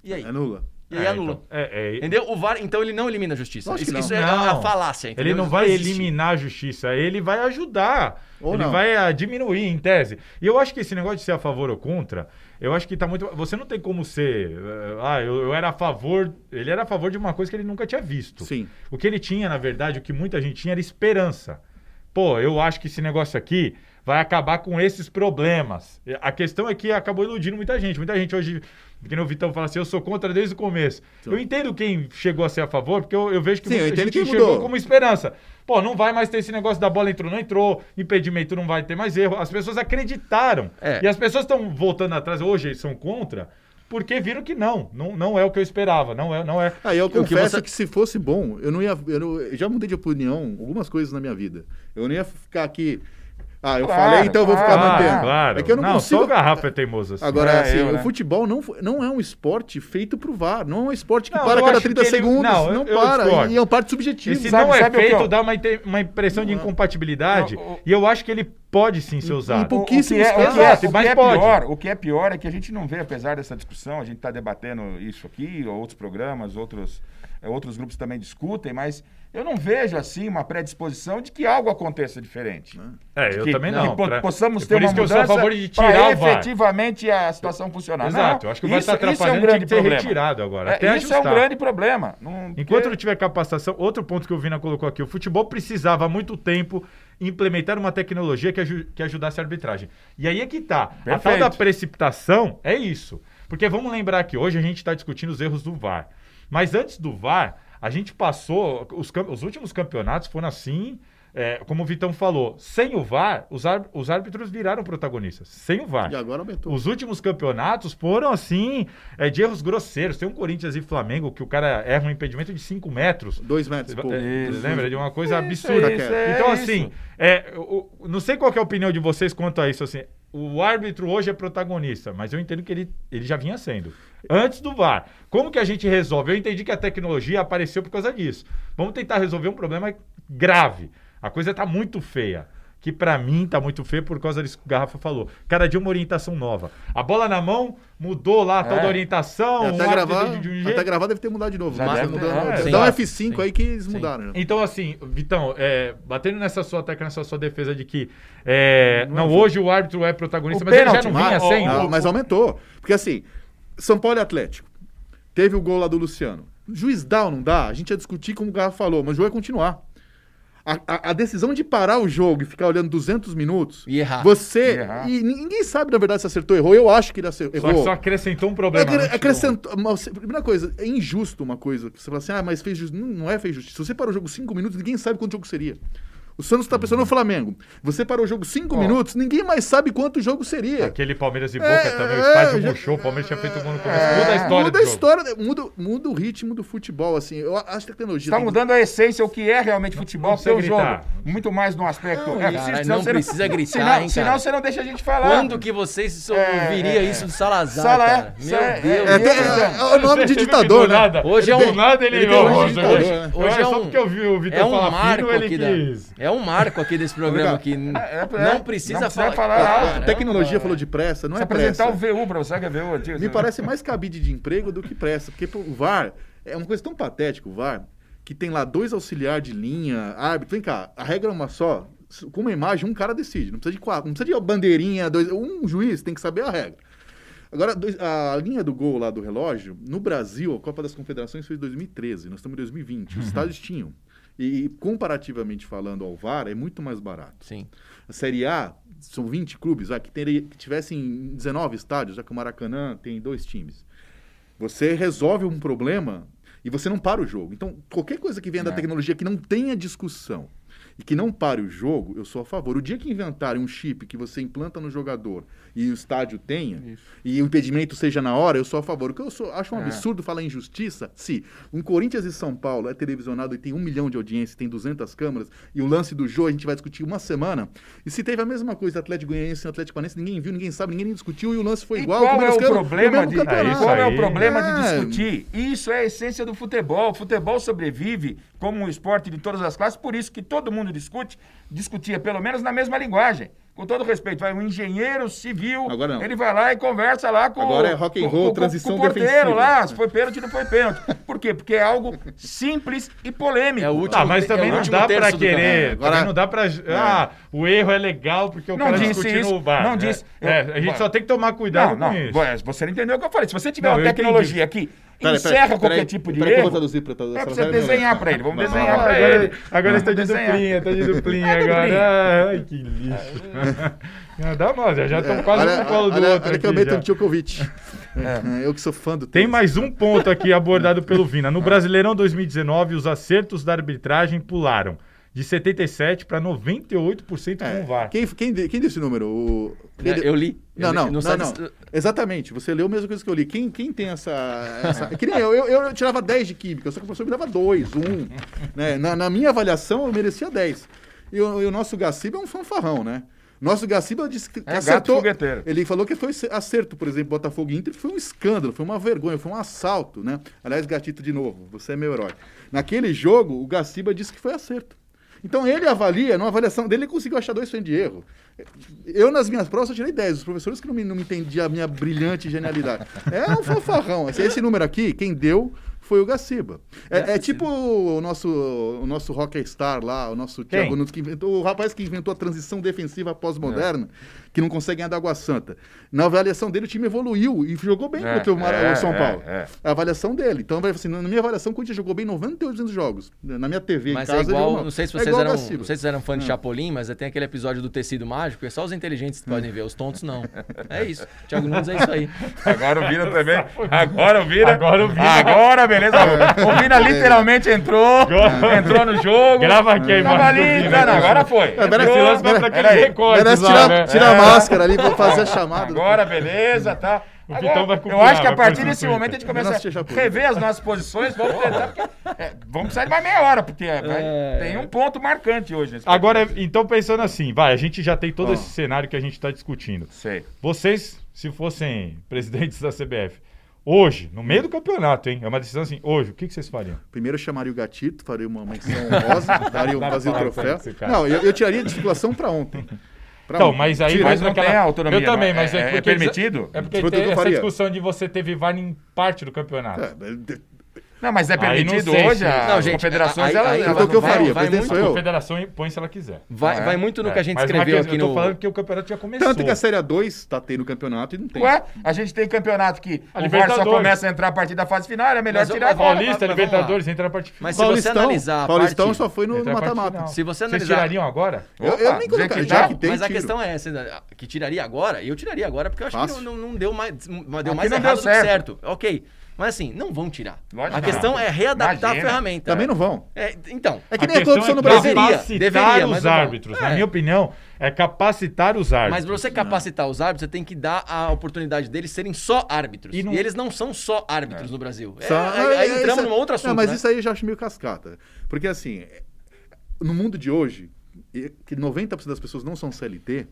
E aí? Anula. E aí É, anula. então, é, é, Entendeu? O VAR, então, ele não elimina a justiça. Isso, que isso é Não. falácia, entendeu? Ele não Isso vai existe. eliminar a justiça, ele vai ajudar. Ou ele não. vai diminuir, em tese. E eu acho que esse negócio de ser a favor ou contra, eu acho que tá muito. Você não tem como ser. eh, Ah, eu, eu era a favor. Ele era a favor de uma coisa que ele nunca tinha visto. Sim. O que ele tinha, na verdade, o que muita gente tinha era esperança. Pô, eu acho que esse negócio aqui vai acabar com esses problemas. A questão é que acabou iludindo muita gente. Muita gente hoje, que nem o Vitão fala assim, eu sou contra desde o começo. Eu entendo quem chegou a ser a favor, porque eu, eu vejo que Sim, eu muita gente que chegou como esperança. Pô, não vai mais ter esse negócio da bola entrou, não entrou, impedimento não vai ter mais erro. As pessoas acreditaram. É. E as pessoas estão voltando atrás, hoje são contra, porque viram que não, não, não é o que eu esperava, não é, não é. Aí eu que confesso você- que se fosse bom, eu não ia. Eu, não- eu já mudei de opinião algumas coisas na minha vida. Eu não ia ficar aqui. Ah, eu Claro, falei, então eu vou ficar claro, mantendo. Claro. É que eu não, consigo. só o Garrafa é teimoso assim. Agora, É, assim, eu, o né? futebol não, não é um esporte feito pro VAR. Não é um esporte que Não, para eu a cada acho 30 que ele- segundos. não, Não, eu- eu para. discordo. E é um parte subjetivo. E se Sabe- não é o feito, eu- dá uma, uma impressão de Não é. incompatibilidade. Não, o- E eu acho que ele pode sim ser Em usado. pouco- pouquíssimos o que é, o que é, casos. o que Mas é pode. pior, o que é pior é que a gente não vê, apesar dessa discussão, a gente está debatendo isso aqui, outros programas, outros, outros grupos também discutem, mas eu não vejo assim uma predisposição de que algo aconteça diferente. É, De eu que- também que não. po- Pra- possamos é ter por uma que eu mudança a favor de pra tirar o VAR. efetivamente a situação funcionar. Exato, Não, eu acho que vai isso- estar isso é um atrapalhando, grande que problema. retirado agora, É, até isso é um ajustar. grande problema. Não- Enquanto porque- não tiver capacitação, outro ponto que o Vina colocou aqui, o futebol precisava há muito tempo implementar uma tecnologia que, aju- que ajudasse a arbitragem. E aí é que tá. A tal Perfeito. da precipitação é isso. Porque vamos lembrar que hoje a gente está discutindo os erros do VAR. Mas antes do VAR, a gente passou. Os, os últimos campeonatos foram assim. é, como o Vitão falou, sem o VAR, os, ar- os árbitros viraram protagonistas. Sem o VAR. E agora aumentou. Os últimos campeonatos foram assim, é, de erros grosseiros. Tem um Corinthians e Flamengo que o cara erra um impedimento de 5 metros. Dois metros, pô. É, Isso. lembra de uma coisa Isso, absurda? isso, é então, isso. assim, é, eu- eu não sei qual que é a opinião de vocês quanto a isso. Assim, o árbitro hoje é protagonista, mas eu entendo que ele, ele já vinha sendo. Antes do VAR. Como que a gente resolve? Eu entendi que a tecnologia apareceu por causa disso. Vamos tentar resolver um problema grave. A coisa tá muito feia. Que pra mim tá muito feio por causa disso que o Garrafa falou. Cada dia uma orientação nova. A bola na mão mudou lá a tal É. da orientação. Um até, árbitro gravar, de- de um até jeito. gravar deve ter mudado de novo. Mas é, Dá um exato. F5 Sim. aí que eles Sim. mudaram. já. Então, assim, Vitão, é, batendo nessa sua tecla, nessa sua defesa de que é, Não não, é- hoje o árbitro é protagonista, O mas ele já não Mas- vinha ó, sendo. não, mas aumentou. Porque assim, São Paulo e Atlético. Teve o gol lá do Luciano. Juiz dá ou não dá? A gente ia discutir como o Garra falou, mas o jogo ia continuar. A, a- a decisão de parar o jogo e ficar olhando 200 minutos, E errar. você. E errar. E ninguém sabe, na verdade, se acertou ou errou. Eu acho que ele acertou. Só, só acrescentou um problema. Acre- né? acrescentou. mas, Primeira coisa, é injusto uma coisa. Você fala assim, ah, mas fez justiça. Não, não é fez justiça. Se você parou o jogo cinco minutos, ninguém sabe quanto jogo seria. O Santos está pensando no Flamengo. Você parou o jogo cinco Ó. minutos, ninguém mais sabe quanto jogo seria. Aquele Palmeiras e Boca É, também, o é, estádio já- murchou, o Palmeiras tinha feito um gol no começo. É, Muda a história muda do a jogo. história, muda, muda o ritmo do futebol, assim. Eu acho que a tecnologia. Está mudando a essência, o que é realmente futebol, não seu jogo. Muito mais no aspecto. Não, é, cara, senão não precisa gritar, senão, hein, senão você não deixa a gente falar. Quando que vocês ouviria é, isso do Salazar, Sala- cara? é, Meu é, Deus. É, é, é o nome de ditador, do né? Nada, Hoje é do um- nada ele... hoje- né? Hoje é só um- porque eu vi o Vitor É um falar marco fino, ele quis... É um marco aqui desse programa que É, é, não precisa não precisa falar. falar A alto. Caramba. tecnologia falou de pressa, não Se é pressa. apresentar o VU pra você, que é VU antigo. Me parece mais cabide de emprego do que pressa. Porque o VAR é uma coisa tão patética, o VAR, que tem lá dois auxiliar de linha, árbitro. Vem cá, a regra é uma só. Com uma imagem, um cara decide. Não precisa de quatro, não precisa de bandeirinha, dois. Um juiz tem que saber a regra. Agora, a linha do gol lá do relógio, no Brasil, a Copa das Confederações foi em 2013, nós estamos em 2020. Os estádios tinham. E, comparativamente falando ao VAR, é muito mais barato. Sim. A Série A são 20 clubes, vai, que, teria, que tivessem 19 estádios, já que o Maracanã tem dois times. Você resolve um problema e você não para o jogo. Então, qualquer coisa que venha da É. tecnologia que não tenha discussão e que não pare o jogo, eu sou a favor. O dia que inventarem um chip que você implanta no jogador e o estádio tenha, e o impedimento seja na hora, eu sou a favor. O que eu sou- acho um É. absurdo falar em justiça se um Corinthians e São Paulo é televisionado e tem um milhão de audiência, tem 200 câmeras, e o lance do jogo a gente vai discutir uma semana, e se teve a mesma coisa Atlético Goianiense e Atlético Paranaense, ninguém viu, ninguém sabe, ninguém discutiu, e o lance foi E igual. qual com é menos o problema de, campeonato. É isso qual é o problema de É. discutir? Isso é a essência do futebol. O futebol sobrevive como um esporte de todas as classes, por isso que todo mundo discute, discutia pelo menos na mesma linguagem. Com todo respeito, vai um engenheiro civil, Agora não. ele vai lá e conversa lá com Agora é rock and roll, com- com- transição com o porteiro defensiva. lá, se foi pênalti, não foi pênalti. Por quê? Porque é algo simples e polêmico. É o último Ah, mas também é não dá do querer. Agora- também não dá pra. Ah, o erro é legal porque o Não cara disse discutindo isso, o VAR. não É, disse. é, Eu- a gente Bom, só tem que tomar cuidado não, com não, isso. bom, você não entendeu o que eu falei. Se você tiver Não, uma tecnologia que Peraí, encerra qualquer tipo de que eu vou erro, traduzir pra- pra- é pra você desenhar pra ele. Vamos Não, desenhar não, pra agora, ele. agora está de duplinha, tá de duplinha É agora. duplinha. Ai, que lixo. Ah, Dá mal, já já estão quase no colo do olha, outro. olha que eu meto no Djokovic. É, Eu que sou fã do Tem mais um ponto aqui abordado pelo Vina. No Brasileirão 2019, os acertos da arbitragem pularam de 77% para 98% É, com o VAR. Quem, quem, quem desse número? O... Quem de- Eu li. Não, Eu li não, não, não. Exatamente. Você leu a mesma coisa que eu li. Quem, quem tem essa. essa... Que nem eu, eu, eu tirava 10 de química, só que o professor me dava 2, 1. né? na, na minha avaliação, eu merecia 10. E o, e o nosso Gaciba é um fanfarrão, né? Nosso Gaciba disse que É acertou. Ele falou que foi acerto, por exemplo, Botafogo Inter, foi um escândalo, foi uma vergonha, foi um assalto, né? Aliás, Gatito, de novo, você é meu herói. Naquele jogo, o Gaciba disse que foi acerto. Então ele avalia, na avaliação dele, ele conseguiu achar dois de erro. Eu, nas minhas provas, eu tirei 10. Os professores que não me, não me entendiam a minha brilhante genialidade. É um fanfarrão. Esse, esse número aqui, quem deu foi o Gaciba. É, é tipo o nosso, o nosso rockstar lá, o nosso Thiago Nunes, que inventou, o rapaz que inventou a transição defensiva pós-moderna, que não consegue ganhar da Água Santa. Na avaliação dele, o time evoluiu e jogou bem É, contra o, Mara- é, o São é, Paulo. é. A avaliação dele. Então, vai assim, na minha avaliação, o Corinthians jogou bem 98% dos jogos. Na minha TV, Mas em é casa, ele igual, jogou- não sei se é vocês eram, não sei se vocês eram fã de Hum. Chapolin, mas tem aquele episódio do tecido mágico, é só os inteligentes que podem ver, os tontos não. É isso. Thiago Nunes é isso aí. Agora o Vina também. Agora o Vina. Agora o Vina. Agora, beleza. O Vina literalmente entrou. Entrou no jogo. Grava aqui Tava ali. Não, não, agora foi. É, Entrou. Esse lance vai pra aqueles Peraí. recortes Merece lá, tirar, né? tirar É. a máscara ali pra fazer a chamada. Agora, beleza, tá. O Agora, Vitão vai eu copiar, acho que a partir desse momento a gente Eu começa a rever as nossas posições. Vamos tentar. porque, é, vamos sair de mais meia hora, porque é, É. tem um ponto marcante hoje nesse Agora, então pensando assim, vai, a gente já tem todo Ó. esse cenário que a gente está discutindo. Sei. Vocês, se fossem presidentes da CBF, hoje, no meio do campeonato, hein? É uma decisão assim, hoje, o que, que vocês fariam? Primeiro eu chamaria o Gatito, faria uma menção honrosa, daria, Dá fazia o troféu. Não, eu, eu tiraria de circulação pra ontem. Pra Então, mas aí não naquela- tem autonomia, Eu também, não é? mas é, É- é eles- permitido? É porque tem essa discussão de você ter VAR em parte do campeonato. É, Não, mas é não permitido sei hoje, se- as Não, gente, confederações, aí- elas, aí- elas Então o que eu não faria? vai muito- A eu. confederação põe se ela quiser. Vai, É, vai muito no que a gente Mas escreveu aqui Eu tô no. falando que o campeonato já começou. Tanto que a Série A2 tá tendo campeonato e não tem. Ué, a gente tem campeonato que A o VAR só Libertadores. começa a entrar a partir da fase final, é melhor Mas, tirar mas, agora. Paulista, Libertadores, entra na parte final. Mas se você analisar a Paulistão parte- só foi no mata-mata. Se você Vocês analisar- tirariam agora? Eu, eu nem colocaria, que já que tem Mas a questão é essa, que tiraria agora? Eu tiraria agora porque eu acho que não, não deu mais, deu mais não errado deu do que certo. Ok. Mas assim, não vão tirar. Lógico a que questão não. é readaptar Imagina. a ferramenta. Também não vão. É, então. É que A nem a corrupção é no Brasil. Deveria, deveria, os não árbitros. Na É. minha opinião, é capacitar os árbitros. Mas pra você capacitar os árbitros, você tem que dar a oportunidade deles serem só árbitros. E E, não- eles não são só árbitros no Brasil. É, Só- aí, aí é, entramos isso- num outro assunto. Não, mas né? isso aí eu já acho meio cascata. Porque assim, é- no mundo de hoje, e- que 90% das pessoas não são CLT,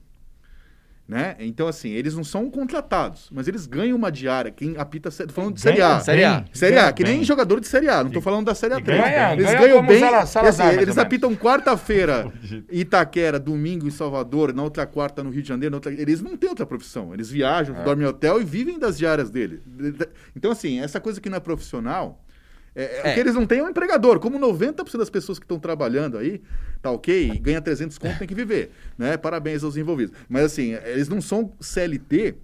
né? Então, assim, eles não são contratados, mas eles ganham uma diária. Quem apita, tô falando de Série A. Série A. Série A, que nem bem. jogador de Série A, não tô E- falando da Série e A3. ganha. Eles Ganha ganham bem. Sala- Salazar, assim, eles apitam quarta-feira em Itaquera, domingo em Salvador, na outra quarta no Rio de Janeiro. outra- Eles não têm outra profissão. Eles viajam, dormem em hotel e vivem das diárias dele. Então, assim, essa coisa que não é profissional. É, é, É. O que eles não têm é um empregador. Como 90% das pessoas que estão trabalhando aí, tá ok, ganha 300 conto, tem que viver. Né? Parabéns aos envolvidos. Mas assim, eles não são CLT,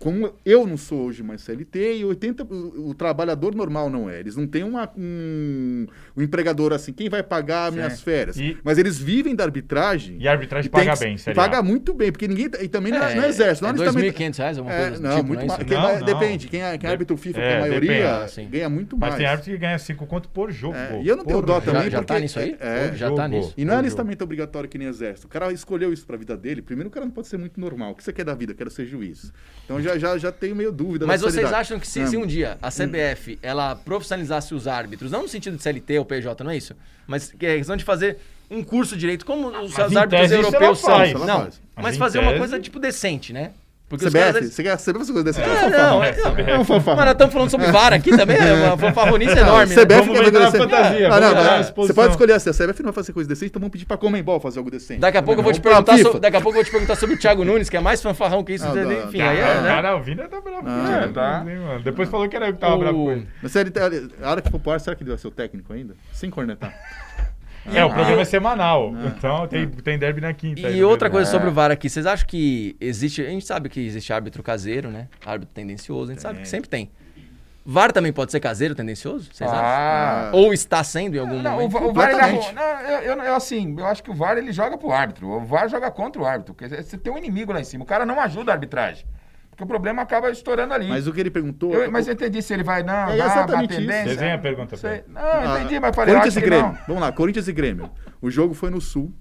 como eu não sou hoje mais CLT, e 80, o, o trabalhador normal não é. Eles não têm uma, um, um empregador assim, quem vai pagar minhas férias? E- Mas eles vivem da arbitragem. E a arbitragem tem paga que- bem, Série A. Paga muito bem, porque ninguém. E também não é, É, não é exército. é Não é 2.500 reais, alguma é, coisa do não, tipo, muito não é mais. quem Não, vai- não. Depende. Quem é, quem é árbitro FIFA, É, que é a maioria, depende. Ah, ganha muito Mas mais. tem árbitro que ganha 5 conto por jogo. É, e eu não tenho dó jogo. também, Já, já porque- tá nisso aí? é, já tá nisso. E não é alistamento obrigatório que nem exército. O cara escolheu isso pra vida dele. Primeiro, o cara não pode ser muito normal. O que você quer da vida? Quero ser juiz. Então já, já, já tenho meio dúvida. Mas vocês acham que se, se um dia a CBF ela profissionalizasse os árbitros, não no sentido de CLT ou PJ, não é isso? Mas que é questão de fazer um curso direito, como os, Mas árbitros europeus são. faz, ela Não, faz. Mas fazer uma coisa tipo decente, né? Porque CBF, caras- você quer CBF essa coisa desse? É, É, não, fanfarrão. é, não. É um fanfarrão. Mas nós estamos falando sobre VAR aqui também, é uma fanfarronice enorme. né? CBF Vamos quer fazer fantasia, Ah, vamos não, mas. Você pode escolher assim, a CBF não vai fazer coisa decente, então vamos pedir pra Comembol fazer algo decente. Daqui a pouco eu vou te Vamos perguntar, so- daqui a pouco eu vou te perguntar sobre o Thiago Nunes, que é mais fanfarrão que isso, Ah, entendeu? não, enfim, aí é, né? Cara, o Vina tá bravo. Ah, né? tá. Depois falou que era eu que tava bravo com ele. Mas tá- a hora que for pro ar, será que ele vai ser o técnico ainda? Sem cornetar. É, o programa é semanal. Então tem, tem derby na quinta. E outra mesmo. coisa sobre o VAR aqui, vocês acham que existe. A gente sabe que existe árbitro caseiro, né? Árbitro tendencioso, a gente sabe que sempre tem. VAR também pode ser caseiro, tendencioso? Vocês acham? Ah, Ou está sendo em algum Não, o, momento? Va- o VAR ele arruma- não, eu, eu, eu, assim, eu acho que o VAR ele joga pro árbitro. O VAR joga contra o árbitro. Porque você tem um inimigo lá em cima. O cara não ajuda a arbitragem. Porque o problema acaba estourando ali. Mas o que ele perguntou. Eu- mas eu entendi se ele vai, não, É vai, exatamente a tendência. isso. Desenha a pergunta. Não, Ah, entendi, mas falei, eu Corinthians acho e que Grêmio. não. Vamos lá, Corinthians e Grêmio. O jogo foi no Sul.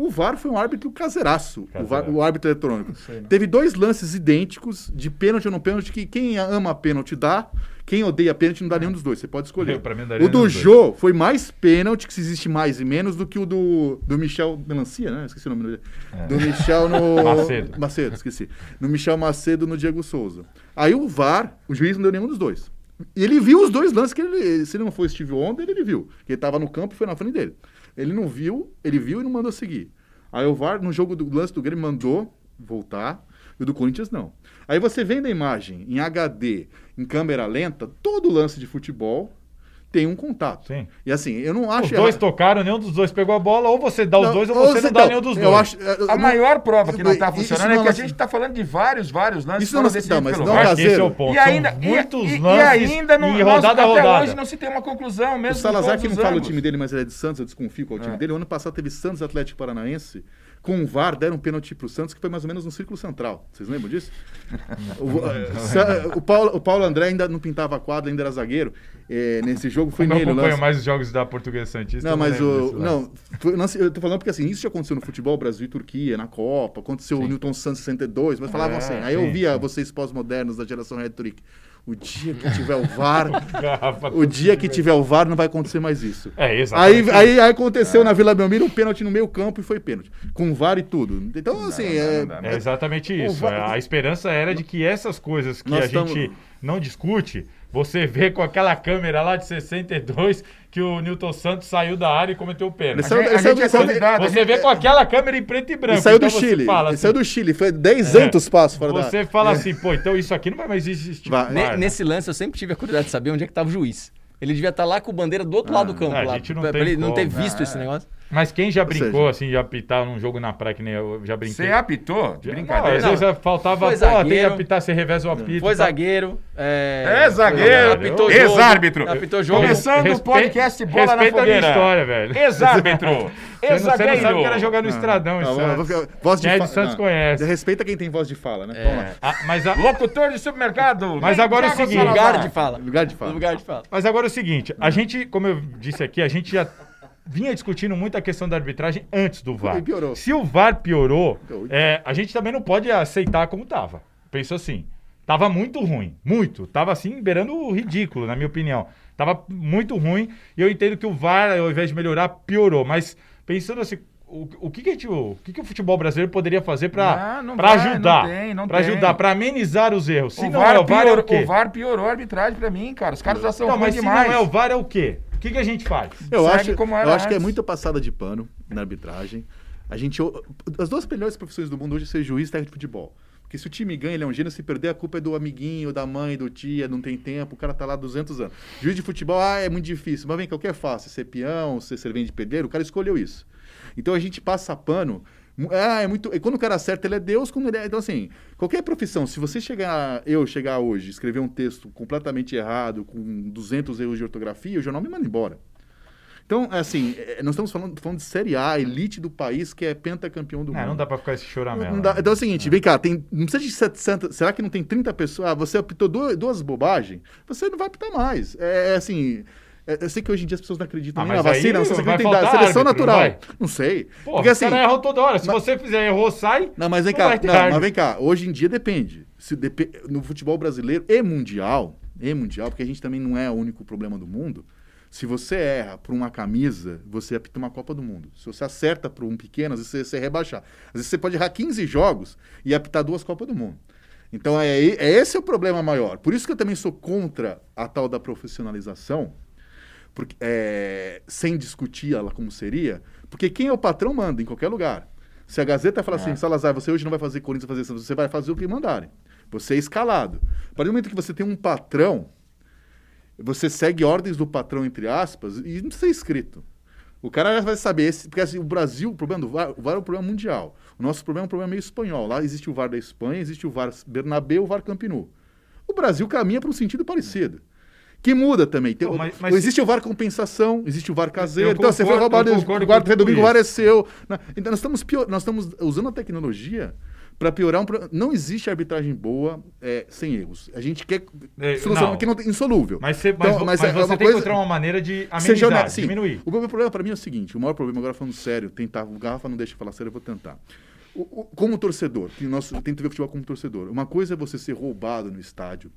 O VAR foi um árbitro caseiraço, o, VAR- o árbitro eletrônico. sei, não. Teve dois lances idênticos de pênalti ou não pênalti, que quem ama pênalti dá, quem odeia pênalti não dá nenhum dos dois. Você pode escolher. Eu, o do dois. Jô foi mais pênalti, que se existe mais e menos, do que o do, do Michel Melancia, né? Esqueci o nome dele. Do Michel no. Macedo. Macedo, esqueci. No Michel Macedo no Diego Souza. Aí o VAR, o juiz não deu nenhum dos dois. E ele viu os dois lances que ele. Se ele não foi Steve Wonder, ele viu. Que ele tava no campo e foi na frente dele. Ele não viu, ele viu e não mandou seguir. Aí o VAR, no jogo do lance do Grêmio, mandou voltar. E o do Corinthians não. Aí você vendo a imagem em HD, em câmera lenta, todo lance de futebol tem um contato. Sim. E assim, eu não Os acho. dois errado- tocaram, nenhum dos dois pegou a bola, ou você dá os Não, dois, ou você não dá nenhum dos dois. acho- eu- A não- maior prova que não está funcionando não é que a é- gente está falando de vários, vários lances Isso não é- decididos não, mas pelo não Eu é esse é o caseiro. ponto. E ainda, São e- muitos e, lances e ainda em nós, rodada a até rodada. hoje não se tem uma conclusão O mesmo. Salazar, com que não os fala o time dele, mas ele é de Santos, eu desconfio qual é o time É. dele. O ano passado teve Santos e Atlético Paranaense. Com o VAR, deram um pênalti pro Santos, que foi mais ou menos no círculo central. Vocês lembram disso? o, eh, o Paulo, o Paulo André ainda não pintava a quadra, ainda era zagueiro. Eh, nesse jogo foi Eu não nele o acompanho mais os jogos da Portuguesa Santista. Não, eu mas o. Não, foi- não, eu tô falando porque assim, isso já aconteceu no futebol, Brasil e Turquia, na Copa, aconteceu o Newton Santos 62, mas falavam É, assim. Aí eu sim, via sim. vocês pós-modernos da geração Red Trick. O dia que tiver o VAR, o dia que tiver o VAR não vai acontecer mais isso. É, Aí, exatamente. aí, aí aconteceu na Vila Belmiro um pênalti no meio campo e foi pênalti. Com VAR e tudo. Então, assim. não, é- não dá, É exatamente O isso. VAR A esperança era de que essas coisas que Nós a gente estamos- não discute, você vê com aquela câmera lá de 62 que o Newton Santos saiu da área e cometeu o pênalti. Ele ele é ele saiu- convidado, a Você vê com aquela câmera em preto e branco. Ele saiu então do Chile. Fala ele assim, saiu do Chile. Foi 10 É. anos passos fora da. Você fala assim, pô, então isso aqui não vai mais existir. Vai. Né? Nesse lance, eu sempre tive a curiosidade de saber onde é que tava o juiz. Ele devia estar lá com o bandeira do outro lado do campo. a lá, gente não pra, tem pra ele não ter como. visto Ah, esse é. negócio. Mas quem já brincou, seja- assim, de apitar num jogo na praia, que nem eu já brinquei. Você apitou? De brincadeira. Não, às vezes faltava, Foi pô, tem que zagueiro. apitar, você reveza o apito. Foi tá? zagueiro. É, É zagueiro, apitou jogo, ex-árbitro. Apitou jogo. Começando o podcast Bola na respeita a minha Fogueira. história, velho. Ex-árbitro. Não, você não Ex-zagueiro. sabe que era jogar no Estradão, em Não, Santos. vou- voz de Quem é de fa- Santos não. conhece. Respeita quem tem voz de fala, né? Vamos lá. Ah, mas, a- Locutor de supermercado. Mas Vem, agora é o seguinte. Lugar de fala. Lugar de fala. Lugar de fala. mas agora é o seguinte, a gente, como eu disse aqui, a gente já vinha discutindo muito a questão da arbitragem antes do VAR. E piorou. Se o VAR piorou, Então, é, a gente também não pode aceitar como tava. Penso assim, tava muito ruim, muito. Tava assim, beirando o ridículo, na minha opinião. Tava muito ruim e eu entendo que o VAR, ao invés de melhorar, piorou. Mas pensando assim, o, o que que, a gente- o que que o futebol brasileiro poderia fazer para para ajudar, para ajudar, para amenizar os erros? Se O não VAR, é o VAR, é piorou, o quê? o VAR piorou a arbitragem pra mim, cara. Os caras já são Não, ruins mas se demais. não é o VAR, é o quê? O que, que a gente faz? Eu Segue acho, como eu acho que é muita passada de pano na arbitragem. A gente, as duas melhores profissões do mundo hoje é ser juiz e técnico de futebol. Porque se o time ganha, ele é um gênio. Se perder, a culpa é do amiguinho, da mãe, do tia, não tem tempo. O cara tá lá há 200 anos. Juiz de futebol, ah, é muito difícil. Mas vem cá, o que é fácil? Ser peão, ser servente de pedreiro? O cara escolheu isso. Então a gente passa pano. Ah, é muito. E quando o cara acerta, ele é Deus. Quando ele é... Então, assim, qualquer profissão, se você chegar, eu chegar hoje, escrever um texto completamente errado, com 200 erros de ortografia, o jornal me manda embora. Então, é assim, é, nós estamos falando, falando de Série A, elite do país, que é pentacampeão do Não, mundo. não dá pra ficar esse choramento. Dá- Então é o seguinte, vem cá, tem, não precisa de 700, será que não tem 30 pessoas? Ah, você apitou duas, duas bobagens, você não vai apitar mais. É, é assim, é- eu sei que hoje em dia as pessoas não acreditam Ah, nem na vacina, você vai acredita em faltar seleção árbitro, natural. não? Não sei. Pô, Porque o assim, cara errou toda hora. Se mas- você fizer errou, sai. não, mas vem não cá, não, mas vem cá, hoje em dia depende. Se depe- no futebol brasileiro e mundial, e mundial, porque a gente também não é o único problema do mundo. Se você erra por uma camisa, você apita uma Copa do Mundo. Se você acerta por um pequeno, às vezes você, você rebaixar. Às vezes você pode errar 15 jogos e apitar duas Copas do Mundo. Então é, é esse o problema maior. Por isso que eu também sou contra a tal da profissionalização, porque, é, sem discutir ela como seria, porque quem é o patrão manda em qualquer lugar. Se a Gazeta fala assim, Salazar, você hoje não vai fazer Corinthians, vai fazer Santos, você vai fazer o que mandarem. Você é escalado. A partir do momento que você tem um patrão, você segue ordens do patrão, entre aspas, e não precisa ser escrito. O cara vai saber, esse, porque assim, o Brasil, o problema do VAR, o VAR é um problema mundial. O nosso problema é um problema meio espanhol. Lá existe o VAR da Espanha, existe o VAR Bernabéu, o VAR Campinu. O Brasil caminha para um sentido parecido. Que muda também. Tem, Não, mas- mas- existe o VAR compensação, existe o VAR caseiro. Eu então, você foi concordo- roubado, o concordo tudo domingo, o VAR é seu. Então, nós estamos, pior, nós estamos usando a tecnologia para piorar um pro- Não existe arbitragem boa é, sem erros. A gente quer É, solução não. que não tem insolúvel. Mas, você, mas, Então, mas é você uma tem que coisa- encontrar uma maneira de amenizar, sim. diminuir. O meu problema para mim é o seguinte: o maior problema, agora falando sério, tentar. O Garrafa não deixa eu falar sério, eu vou tentar. O- o- como torcedor, que nós tento ver futebol como torcedor. Uma coisa é você ser roubado no estádio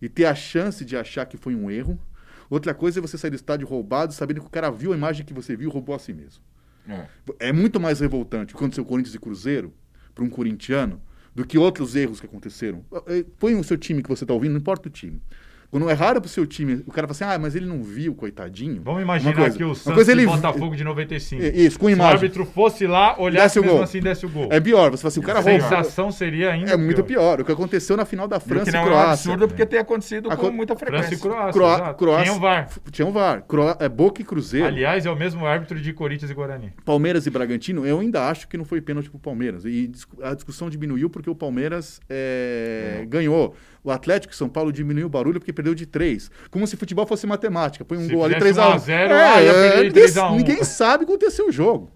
e ter a chance de achar que foi um erro. Outra coisa é você sair do estádio roubado, sabendo que o cara viu a imagem que você viu e roubou a si mesmo. É. É muito mais revoltante quando seu Corinthians e Cruzeiro, para um corintiano, do que outros erros que aconteceram. Põe o seu time que você está ouvindo, não importa o time. Quando é raro pro seu time, o cara fala assim, ah, mas ele não viu, coitadinho. Vamos imaginar coisa- que o Santos e ele- Botafogo de 95. Isso, com Se o imagem. árbitro fosse lá, olhasse o gol. assim, desse o gol. É pior, você fala assim, o cara a roubou. sensação seria ainda É muito pior. O que aconteceu na final da E França e não é um Croácia. absurdo porque tem acontecido A com co- muita França frequência. e Croácia, Croá-. Croácia- Tinha o VAR. Tinha um VAR. Croá- é, Boca e Cruzeiro. Aliás, é o mesmo árbitro de Corinthians e Guarani. Palmeiras e Bragantino, eu ainda acho que não foi pênalti pro Palmeiras. E a discussão diminuiu porque o Palmeiras é, ganhou. O Atlético de São Paulo diminuiu o barulho porque perdeu de 3. Como se futebol fosse matemática. Põe um Se gol ali, fizesse 3x1. 1 a 0, ah, ia perder de ninguém, 3 a 1. ninguém sabe acontecer o jogo.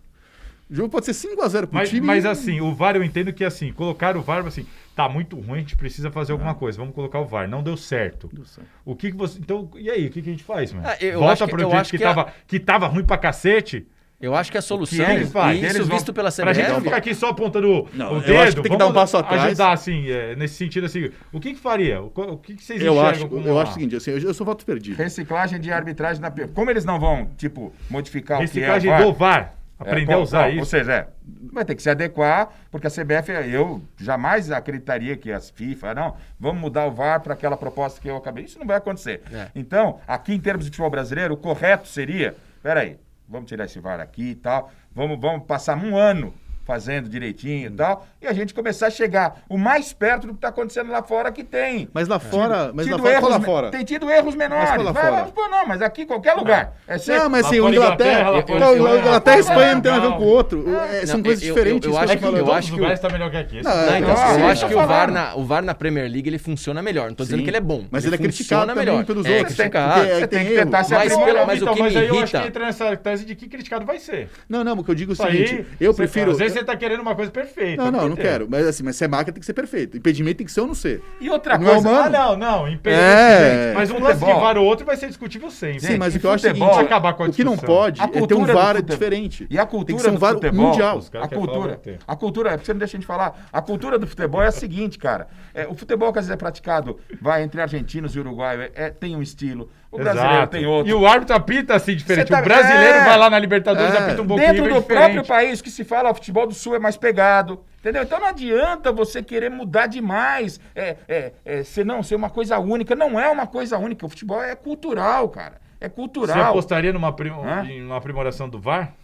O jogo pode ser 5x0 pro Mas, time. mas assim, o VAR eu entendo que assim, colocar o VAR assim, tá muito ruim, a gente precisa fazer alguma coisa, vamos colocar o VAR. Não deu certo. Deu certo. O que, que você. Então, e aí, o que, que a gente faz, mano? Ah, eu Volta acho que- pro eu jeito que, que a- tava, que tava ruim pra cacete? Eu acho que a solução, eles fazem? e isso Eles vão- visto pela Pra gente não CBF, ficar aqui só apontando Não, o eu dedo. acho que tem que dar um passo atrás. Ajudar, assim, é, nesse sentido, assim. O que que faria? O, o que, que vocês Eu enxergam acho, como eu acho o seguinte, assim, eu, eu sou voto perdido. Reciclagem de arbitragem na. Como eles não vão, tipo, modificar Reciclagem o que é o do VAR. Aprender É, a usar isso. Ou seja, é, vai ter que se adequar, porque a CBF, eu jamais acreditaria que as FIFA, não, vamos mudar o VAR para aquela proposta que eu acabei. Isso não vai acontecer. É. Então, aqui em termos de futebol brasileiro, o correto seria, peraí, vamos tirar esse VAR aqui e tal, vamos, vamos passar um ano fazendo direitinho e tal, e a gente começar a chegar o mais perto do que está acontecendo lá fora que tem. Mas lá fora, mas lá fora, qual lá fora? Tem tido erros menores. Mas lá Vai, fora? não, mas aqui qualquer lugar. É sempre... Não, mas assim, o Inglaterra, Inglaterra, Inglaterra, e Espanha não tem a ver um com o outro. É, são Não, coisas eu- diferentes. eu acho que- eu acho o- lugares tá melhor que aqui. É, então, eu acho que o VAR, na, o VAR na Premier League ele funciona melhor. Não tô dizendo que ele é bom. Mas ele é criticado melhor. pelos é outros, Você tem tem que tentar se Mas aprimorar. mas o então, que mas me aí eu acho irrita- que entra nessa tese de que criticado vai ser. Não, não, o que eu digo é o seguinte, aí, eu prefiro... Você tá querendo uma coisa perfeita. Não, não, não quê? quero. Mas assim, mas se é máquina tem que ser perfeito. Impedimento tem que ser ou não ser. E outra Não é coisa... humano? Ah, não, não. Impedimento, É. gente. Mas um Futebol. lance de VAR ou outro vai ser discutível sempre. Sim, mas o que eu acho é o seguinte, acabar com a o que não pode A é ter um VAR diferente. E a Tem cultura que ser um futebol, mundial. A cultura, a cultura, é porque você não deixa a gente falar. A cultura do futebol é a seguinte, cara. É, o futebol que às vezes é praticado, vai entre argentinos e uruguaios, é, tem um estilo. O brasileiro Exato. tem outro. E o árbitro apita assim diferente. Você tá- O brasileiro é. vai lá na Libertadores É. apita um pouquinho Dentro do diferente. próprio país que se fala, o futebol do Sul é mais pegado. Entendeu? Então não adianta você querer mudar demais. É, é, é, ser, não, ser uma coisa única. Não é uma coisa única. O futebol é cultural, cara. É Você cultural. apostaria numa, prim- Hã? em uma aprimoração do VAR?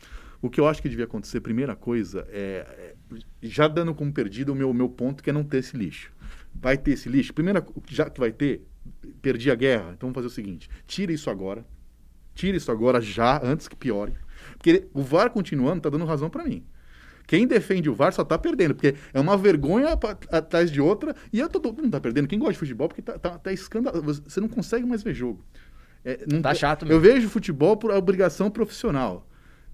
O que eu acho que devia acontecer, primeira coisa, é, é, já dando como perdido o meu, meu ponto, que é não ter esse lixo. Vai ter esse lixo? Primeira, já que vai ter, perdi a guerra, então vamos fazer o seguinte: tira isso agora. Tira isso agora já, antes que piore. Porque o VAR continuando tá dando razão para mim. Quem defende o VAR só tá perdendo, porque é uma vergonha atrás de outra, e eu tô, todo mundo tá perdendo. Quem gosta de futebol, porque tá, tá, tá escandaloso. Você não consegue mais ver jogo. É, não Tá chato Eu mesmo. vejo futebol por obrigação profissional.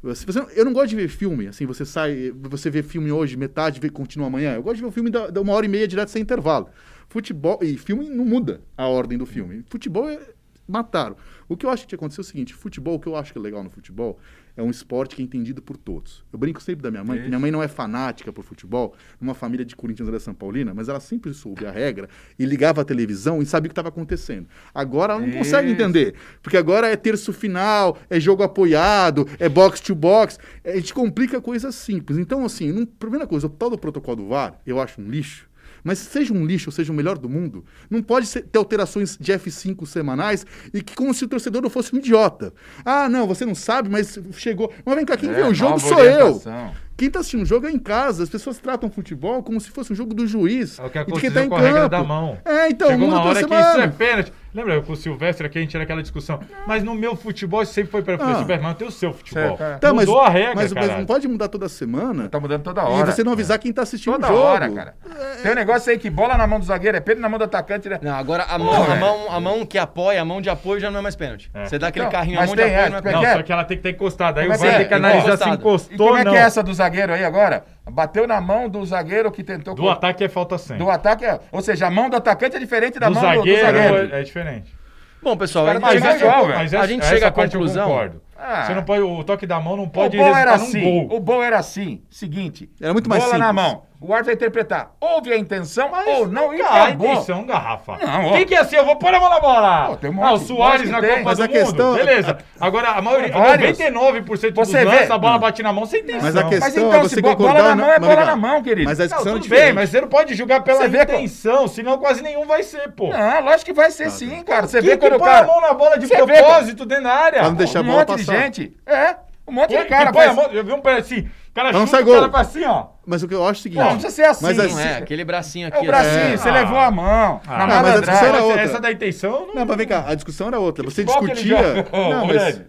Você- eu não gosto de ver filme, assim, você sai, você vê filme hoje, metade, vê, continua amanhã. Eu gosto de ver o filme da, da uma hora e meia direto sem intervalo. Futebol, e filme não muda a ordem do filme. Futebol é, mataram. O que eu acho que tinha acontecido é o seguinte, futebol, o que eu acho que é legal no futebol, é um esporte que é entendido por todos. Eu brinco sempre da minha mãe, que minha mãe não é fanática por futebol, numa família de corintianos da São Paulina, mas ela sempre soube a regra e ligava a televisão e sabia o que estava acontecendo. Agora ela não consegue Isso. entender, porque agora é terço final, é jogo apoiado, é box to box, a gente complica coisas simples. Então, assim, não- primeira coisa, o tal do protocolo do VAR, eu acho um lixo, mas seja um lixo, seja o melhor do mundo, não pode ser- ter alterações de F5 semanais e que como se o torcedor não fosse um idiota. Ah, não, você não sabe, mas chegou. Mas vem cá, quem É, vê o jogo sou eu. orientação. Quem tá assistindo o jogo é em casa. As pessoas tratam futebol como se fosse um jogo do juiz. É o que e de quem aconteceu tá em com a regra campo. da mão. É, então, Chegou uma hora que isso é pênalti. Lembra com o Silvestre aqui a gente tinha aquela discussão. Mas no meu futebol isso sempre foi para Ah. o Superman tem o seu futebol. Certo, é. Tá, mas, Mudou a regra, mas, mas não pode mudar toda semana. Tá mudando toda E hora. você não avisar quem tá assistindo Toda o jogo. hora, cara. Tem um negócio aí que bola na mão do zagueiro é pênalti na mão do atacante. Né? Não, agora a mão, a, é. mão, a mão que apoia, a mão de apoio já não é mais pênalti. É. Você dá aquele Não, carrinho, a mas mão de tem, apoio é, não é como é Não, pênalti. só que ela tem que estar encostada. Aí Como o é VAR que é? tem que analisar se. E encostou como ou é não. que é essa do zagueiro aí agora? Bateu na mão do zagueiro que tentou... Do ataque é falta 100. Do ataque, é- ou seja, a mão do atacante é diferente da Do mão do- zagueiro, do zagueiro. é, é diferente. Bom, pessoal, gente, tá chega, igual, velho. Mas a gente chega à conclusão. concordo. Ah. Você não pode, o toque da mão não O pode bom era assim. gol. O bom era assim. Seguinte. Era muito mais bola na simples. mão. O árbitro vai interpretar. Houve a intenção ou não e Ah, a acabou. intenção, garrafa. Não, ó. Quem que é assim? Eu vou pôr a mão na bola. Pô, tem um ah, o monte, Soares na tem. Copa Mas do a questão- Mundo. Beleza. Agora, a maioria, Vários. 99% dos Você vê- lances, a bola bate na mão sem intenção. Mas a questão Mas então, é se você bo- concordar bola na mão é mas bola na mão, querido. Mas a Não, discussão é tudo diferente. bem, mas você não pode julgar pela Você vê intenção, senão quase nenhum vai ser, pô. Não, lógico que vai ser sim, cara. Você Quem vê que quando o põe cara... a mão na bola de Você vê propósito dentro da área? Pra não deixar a um bola monte de passar. gente. É, um monte Quem de que cara põe a faz... mão? Eu vi um pé assim, cara Não chuta, sai o gol. cara faz assim, ó. Mas o que eu acho é o seguinte. Não, não precisa ser assim. Mas Não assim- é, aquele bracinho aqui. É o bracinho, né? você Ah. levou a mão. Ah, na mas a discussão era Essa- outra. Essa da intenção, não... Não, mas vem cá, a discussão era outra. Você discutia. Não, mas.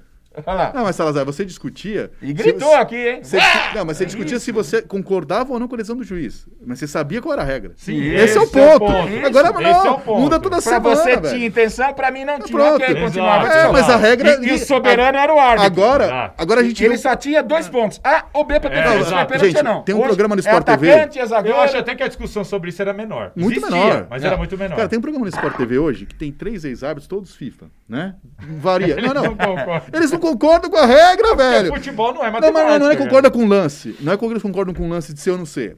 Fred, Olha lá. Não, mas Salazar, você discutia. E se- gritou aqui, hein? Você, discu- não, mas você discutia se você concordava ou não com a decisão do juiz. Mas você sabia qual era a regra. Sim, esse, é o esse é o ponto. ponto. Agora Isso, não, esse é o ponto. muda toda Pra semana, você velho. tinha intenção, pra mim não tinha. Pronto. Ok, Exato. continuava. É, mas a regra. E, e o soberano era o árbitro. Agora, Exato. agora a gente. Ele não- só tinha dois pontos. A ou B pra ter É, exato. Se é pênalti não. tem um Hoje programa no é Sport TV. é. Eu acho até que a discussão sobre isso era menor. Muito menor. Mas Não. era muito menor. Cara, tem um programa no Sport TV hoje que tem três ex-árbitros, todos FIFA, né? Varia. Não, não. Não. Eles não concordam com a regra, velho. Futebol não é Não, matemática. mas não, não é concorda com o lance. Não é que eles concordam com o lance de ser ou não ser.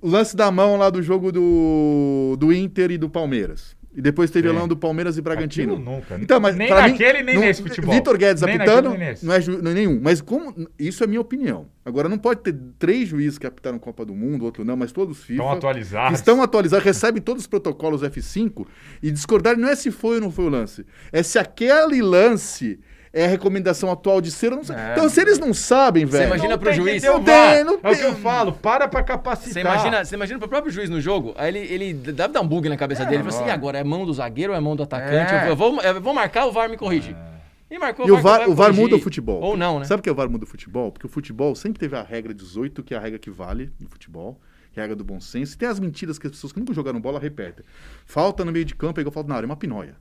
O lance da mão lá do jogo do, do Inter e do Palmeiras. E depois teve Sim. lá um do Palmeiras e Bragantino. Aquilo nunca. Então, mas Nem pra mim, naquele, nem não- nesse futebol. Vitor Guedes Nem apitando, naquele, não é, ju- não é nenhum. Mas como isso é minha opinião. Agora não pode ter três juízes que apitaram Copa do Mundo, outro não, mas todos FIFA. Estão atualizados. estão atualizados, recebem todos os protocolos F5 e discordar não é se foi ou não foi o lance, é se aquele lance é a recomendação atual de ser. eu não sei. É. então, se eles não sabem, velho. imagina Não pro tem juiz. Não tem, não É o que tem. eu falo, para pra capacitar. Você imagina, você imagina pro próprio juiz no jogo, aí ele, ele deve dar um bug na cabeça dele. Ele fala assim, e agora? É mão do zagueiro ou é mão do atacante? É. Eu, vou, eu vou marcar, o VAR me corrige. E marcou, E o VAR, vai o VAR corrigir. muda o futebol. Ou não, né? Sabe o que é o VAR muda o futebol? Porque o futebol sempre teve a regra 18, que é a regra que vale no futebol, que é a regra do bom senso. E tem as mentiras que as pessoas que nunca jogaram bola repetem. Falta no meio de campo é igual falta na área, é uma pinóia.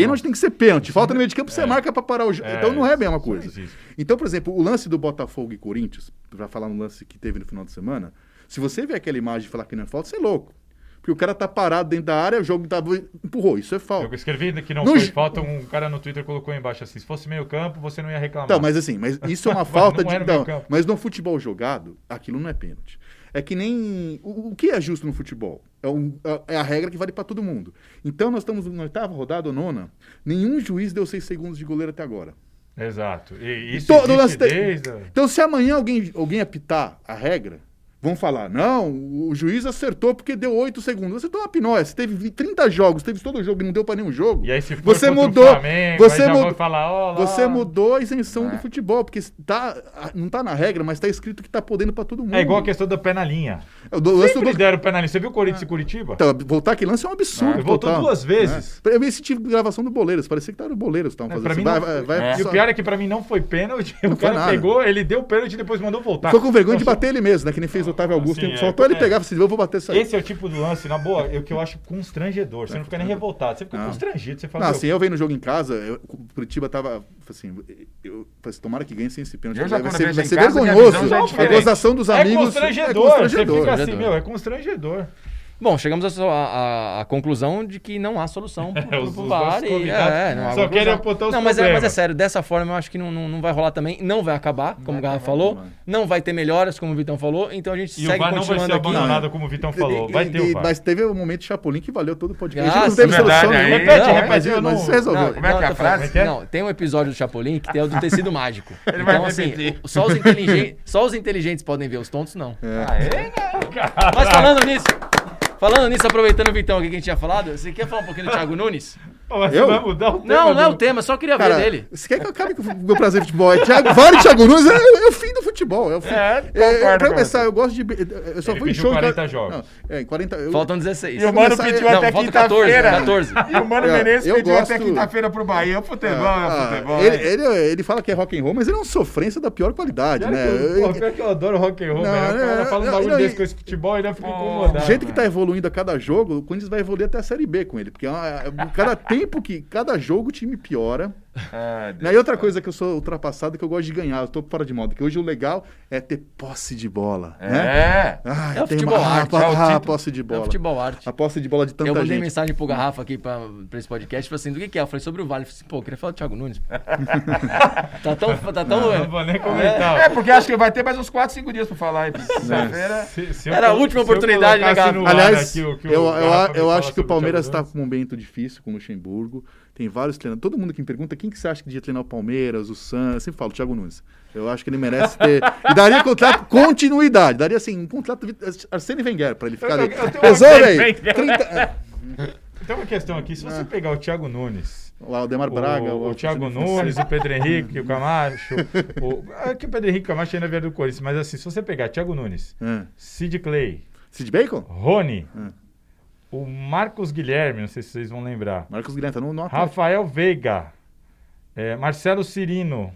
Pênalti tem que ser pênalti. Falta no meio de campo, você marca pra parar o jogo. É, então não é a mesma coisa. Então, por exemplo, o lance do Botafogo e Corinthians, pra falar no lance que teve no final de semana, se você ver aquela imagem e falar que não é falta, você é louco. Porque o cara tá parado dentro da área, o jogo tá, empurrou. Isso é falta. Eu escrevi que não foi falta, um cara no Twitter colocou embaixo assim, se fosse meio campo, você não ia reclamar. Então, mas assim, mas isso é uma falta não de. Não, mas no futebol jogado, aquilo não é pênalti. É que nem. O, o que é justo no futebol? É, um- é a regra que vale pra todo mundo. Então, nós estamos na oitava rodada ou nona. Nenhum juiz deu seis segundos de goleiro até agora. Exato. E isso lance tem- desde... Então, se amanhã alguém, alguém apitar a regra, vão falar: não, o juiz acertou porque deu oito segundos. Você deu uma pinóia. Você teve 30 jogos, teve todo o jogo e não deu pra nenhum jogo. E aí se for você mudou. Flamengo, você mudou. falar. Você mudou a isenção É. do futebol, porque tá, não tá na regra, mas tá escrito que tá podendo pra todo mundo. É igual a questão do pé na linha. É, o do- lance Sempre do- deram. Você viu Corinthians e Curitiba? Então, voltar aquele lance é um absurdo. Ah, voltou total, duas vezes. né? Eu vi esse tipo de gravação do Boleiros. Parecia que era o Boleiros que estavam É, fazendo. pra assim. mim vai, não vai, vai, É. E o pior é que pra mim não foi pênalti. Não o cara nada. pegou, ele deu pênalti e depois mandou voltar. Ficou com vergonha de Então, bater ele mesmo, né? Que nem fez o Otávio Augusto. sim, é, Faltou ele é. pegar, você eu vou bater isso aí. Esse é o tipo do lance, na boa, eu, que eu acho constrangedor. Você não fica nem revoltado, você fica Não. constrangido. Você fala, Não, assim, eu vendo o jogo em casa, eu, o Curitiba tava assim, eu falei assim, tomara que ganhe sem esse pênalti. Vai ser, vergonhoso. é a diferente. gozação dos é amigos constrangedor. é Você fica constrangedor. Assim, meu, é constrangedor. Bom, chegamos à conclusão de que não há solução pro, pro, Os- pro VAR. e- convidados é, não há só conclusão. querem apontar os não, mas é, mas é sério, dessa forma eu acho que não, não, não vai rolar também. Não vai acabar, como o Garra falou. vai. Não vai ter melhoras, como o Vitão falou. Então a gente E o segue VAR não vai ser continuando aqui. abandonado, como o Vitão falou. Vai ter E- o VAR. Mas teve um momento de Chapolin que valeu todo o podcast. Ah, não teve verdade, solução nenhuma. Repete, Não, repete, eu mas não- isso resolveu. Não, Como é que é não, a frase? É é? Não, tem um episódio do Chapolin que tem o do tecido mágico. Ele vai então, assim, o- só, os inteligen- só os inteligentes podem ver, os tontos não. É? Mas falando nisso, falando nisso, aproveitando o Vitão aqui que a gente tinha falado, você quer falar um pouquinho do Thiago Nunes? Pô, mas Eu? vai mudar o tema Não, não é o tema, só queria Cara, ver dele. você quer que eu acabe com o meu prazer em futebol? É Thiago, vale Thiago Nunes, é, é o fim do futebol. É o fim. É, É, concordo pra com começar, você. eu gosto de. Eu só Ele fui em show. em 40 ca- jogos. Não, é, em 40. eu- Faltam 16. E o Mano começar- pediu Não, até falta 14, quinta-feira. 14. E o Mano Eu- Menezes pediu até gosto- quinta-feira pro Bahia. O futebol é Ah, futebol. ele, é. ele, ele fala que é rock and roll, mas ele é uma sofrência da pior qualidade, né? Pô, pior que eu adoro rock and roll, velho. O cara fala um bagulho desse com esse futebol e ainda fica Do incomodado. jeito que tá evoluindo a cada jogo, o Corinthians vai evoluir até a Série B com ele. Porque é uma- é- cada tempo que. Cada jogo o time piora. Ah, Deus. Né? E outra coisa que eu sou ultrapassado que eu gosto de ganhar, eu tô fora de moda. Que hoje o legal é ter posse de bola. Né? É. Ah, É o tem futebol uma, arte, ah, é o título. posse de É o bola. futebol arte. A posse de bola de tanta Eu mandei gente. mensagem pro Garrafa aqui pra, pra esse podcast, falei assim, do que que é? Eu falei sobre o Vale. Eu falei assim, pô, eu queria falar do Thiago Nunes. tá tão... Tá tão Não, não vou nem comentar. É, porque acho que vai ter mais uns 4, 5 dias pra falar aí. Sexta-feira. Se- se eu Era a última oportunidade, né, Aliás, aqui o eu, eu, eu acho que o Palmeiras está com um momento difícil com o Luxemburgo. Tem vários treinadores. Todo mundo que me pergunta quem que você acha que devia treinar o Palmeiras, o Santos. Eu sempre falo, o Thiago Nunes. Eu acho que ele merece ter. e daria contrato, continuidade. Daria assim, um contrato Arsene Wenger pra ele ficar Eu- ali. Pesou, velho? Wenger. 30. Tem uma questão aqui, se você Ah. pegar o Thiago Nunes, Lá, o Demar Braga. o, o Thiago Nunes, o Pedro Henrique, o Camacho, o, é que o Pedro Henrique o Camacho ainda vieram do Corinthians, mas assim, se você pegar Thiago Nunes, É. Sid Clay, Sid Bacon? Rony, Hum. O Marcos Guilherme, não sei se vocês vão lembrar, Marcos Guilherme tá no, no Atlético. Rafael Veiga, é, Marcelo Cirino,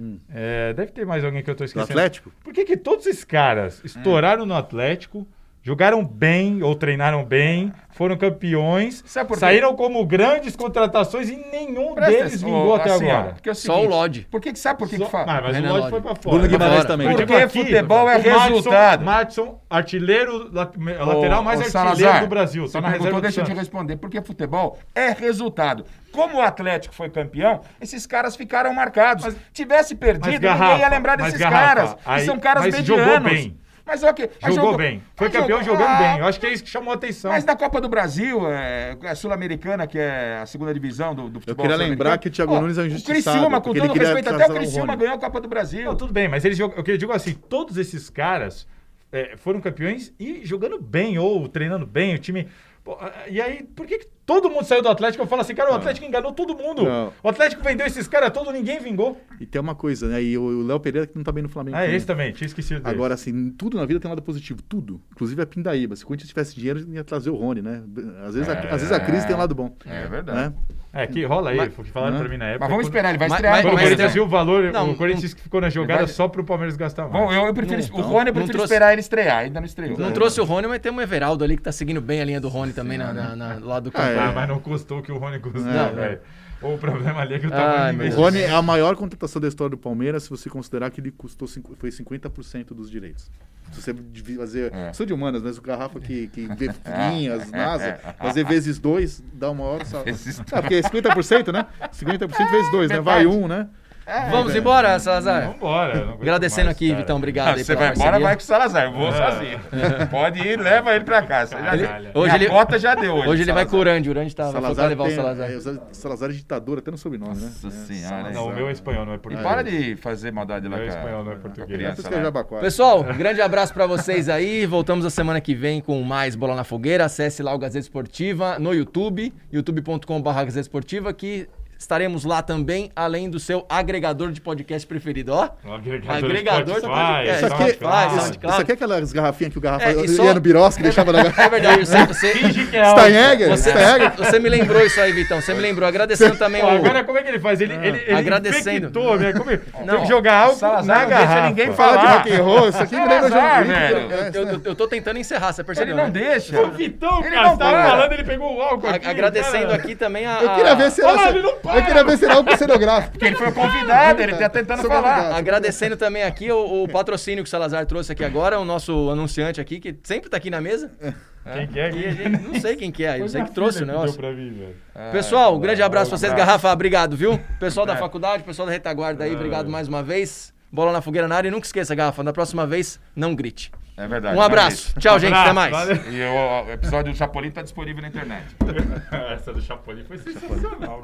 Hum. é, deve ter mais alguém que eu Do esquecendo. Atlético? Por que, que todos esses caras estouraram no Atlético, jogaram bem ou treinaram bem, foram campeões, Sabe por quê? saíram como grandes contratações e nenhum Presta deles atenção, vingou até assim, agora? é o Só o seguinte, Lodge. Por que que sabe por que Só- que fala? Ah, mas Renan o Lodge foi pra fora. Bruno Guimarães fora. também. Porque aqui, futebol é resultado. Madison, artilheiro, la- lateral mais artilheiro Salazar, do Brasil. Tá na reserva deixa eu te responder. Porque futebol é resultado. Como o Atlético foi campeão, esses caras ficaram marcados. Mas- Tivesse perdido, mas, ninguém Garrafa, ia lembrar desses Garrafa, caras. aí- e são caras mas medianos. jogou bem. Mas ok. mas Jogou bem. Foi campeão jogou- jogando Ah, bem. Eu acho que é isso que chamou a atenção. Mas na Copa do Brasil, é, a Sul-Americana, que é a segunda divisão do, do Eu futebol queria sul-americano, lembrar que o Thiago ó, Nunes é um O injustiçado, Criciúma, com todo ele queria respeito, até o o Criciúma ganhou a Copa do Brasil. Não, tudo bem, mas eles jogam. O que eu digo assim, todos esses caras é, foram campeões e jogando bem, ou treinando bem, o time. Pô, e aí, por que, que Todo mundo saiu do Atlético. Eu falo assim, cara, o Atlético enganou todo mundo. Não. O Atlético vendeu esses caras todos, ninguém vingou. E tem uma coisa, né? E o Léo Pereira que não tá bem no Flamengo. Ah, também. esse também, tinha esquecido dele. Agora, assim, tudo na vida tem um lado positivo, tudo. Inclusive a Pindaíba. Se o Corinthians tivesse dinheiro, ia trazer o Rony, né? Às vezes, a, É. às vezes a crise tem um lado bom. É verdade. Né? É, que rola aí, Mas- foi o que falaram né? pra mim na época. Mas vamos esperar, ele vai Mas- estrear. mas- Quando o mas Corinthians viu o valor, Não, o Corinthians disse que ficou na jogada vai- só pro Palmeiras gastar mais. Bom, eu, eu prefiro. Não, o Rony eu não prefiro trouxe- esperar ele estrear, ainda não estreou. Não trouxe o Rony, mas tem um Everaldo ali que tá seguindo bem a linha do Rony também na, na, na- lá do campo. Ah, é. Ah, mas não custou o que o Rony custou, velho. O problema ali é que o tamanho do meu O. Rony é a maior contratação da história do Palmeiras, se você considerar que ele custou cinco- foi 50% dos direitos. Se você fazer. É. Sou de humanas, mas o garrafa que, que vê linhas, NASA, fazer vezes dois dá maior salário. Vezes Ah, porque é 50%, né? 50% vezes dois, né? Vai um, né? Vamos embora, Salazar. Não aguento Agradecendo mais, aqui, cara. Vitão, obrigado Ah, aí você vai embora, vai com o Salazar. Eu vou É. sozinho. Pode ir, leva ele pra já Ele- hoje ele- cota já deu hoje. Hoje ele vai Salazar. com o Urandi, o Urandi tá vai Salazar levar o tem- Salazar. é, o Salazar é ditador até no sobrenome, né? Nossa É, senhora, Salazar. Não, o meu é espanhol, não é E português. para de fazer maldade lá Meu com a- espanhol não é português. É. Pessoal, grande abraço pra vocês aí. Voltamos a semana que vem com mais Bola na Fogueira. Acesse lá o Gazeta Esportiva no YouTube, youtube.com.br Gazeta Esportiva, que estaremos lá também, além do seu agregador de podcast preferido. Ó, O agregador, Agregador do Spotify, podcast. Isso aqui, Spotify, isso, SoundCloud. isso aqui é aquelas garrafinhas que o garrafa É, e ia só- no Birós, que deixava na garrafa. é verdade, você, você, Finge que é algo. Steinegger? você, Steinegger? você me lembrou isso aí, Vitão. Você me lembrou. Agradecendo também Pô, o. agora como é que ele faz? Ele, ele, ele Agradecendo. infectou, né? Como Não. Tem que jogar álcool Salazar na não deixa garrafa. ninguém Fala de falar. rock and roll, isso aqui me lembra Salazar, de. É, Eu, tô tentando encerrar, você percebeu? Ele não né? deixa. O Vitão, Ele cara, não tava falando, ele pegou o álcool aqui. agradecendo aqui também a. Eu queria ver se era, Olha lá, ele não. Eu queria ver se era álcool cenográfico. Porque ele foi convidado, ele tá tentando Sou falar. convidado. Agradecendo também aqui o, o patrocínio que o Salazar trouxe aqui agora, o nosso anunciante aqui, que sempre tá aqui na mesa. Quem que é? E gente, não sei quem que é, eu sei que trouxe o Deu negócio. pra mim, velho. Pessoal, um grande abraço pra vocês. Garrafa, obrigado, viu? Pessoal da É. faculdade, pessoal da retaguarda aí, obrigado mais uma vez. Bola na fogueira na área e nunca esqueça, Garrafa, da próxima vez, não grite. É verdade. Um abraço. é Tchau, gente, até mais. Valeu. E o, o episódio do Chapolin tá disponível na internet. Essa do Chapolin foi sensacional.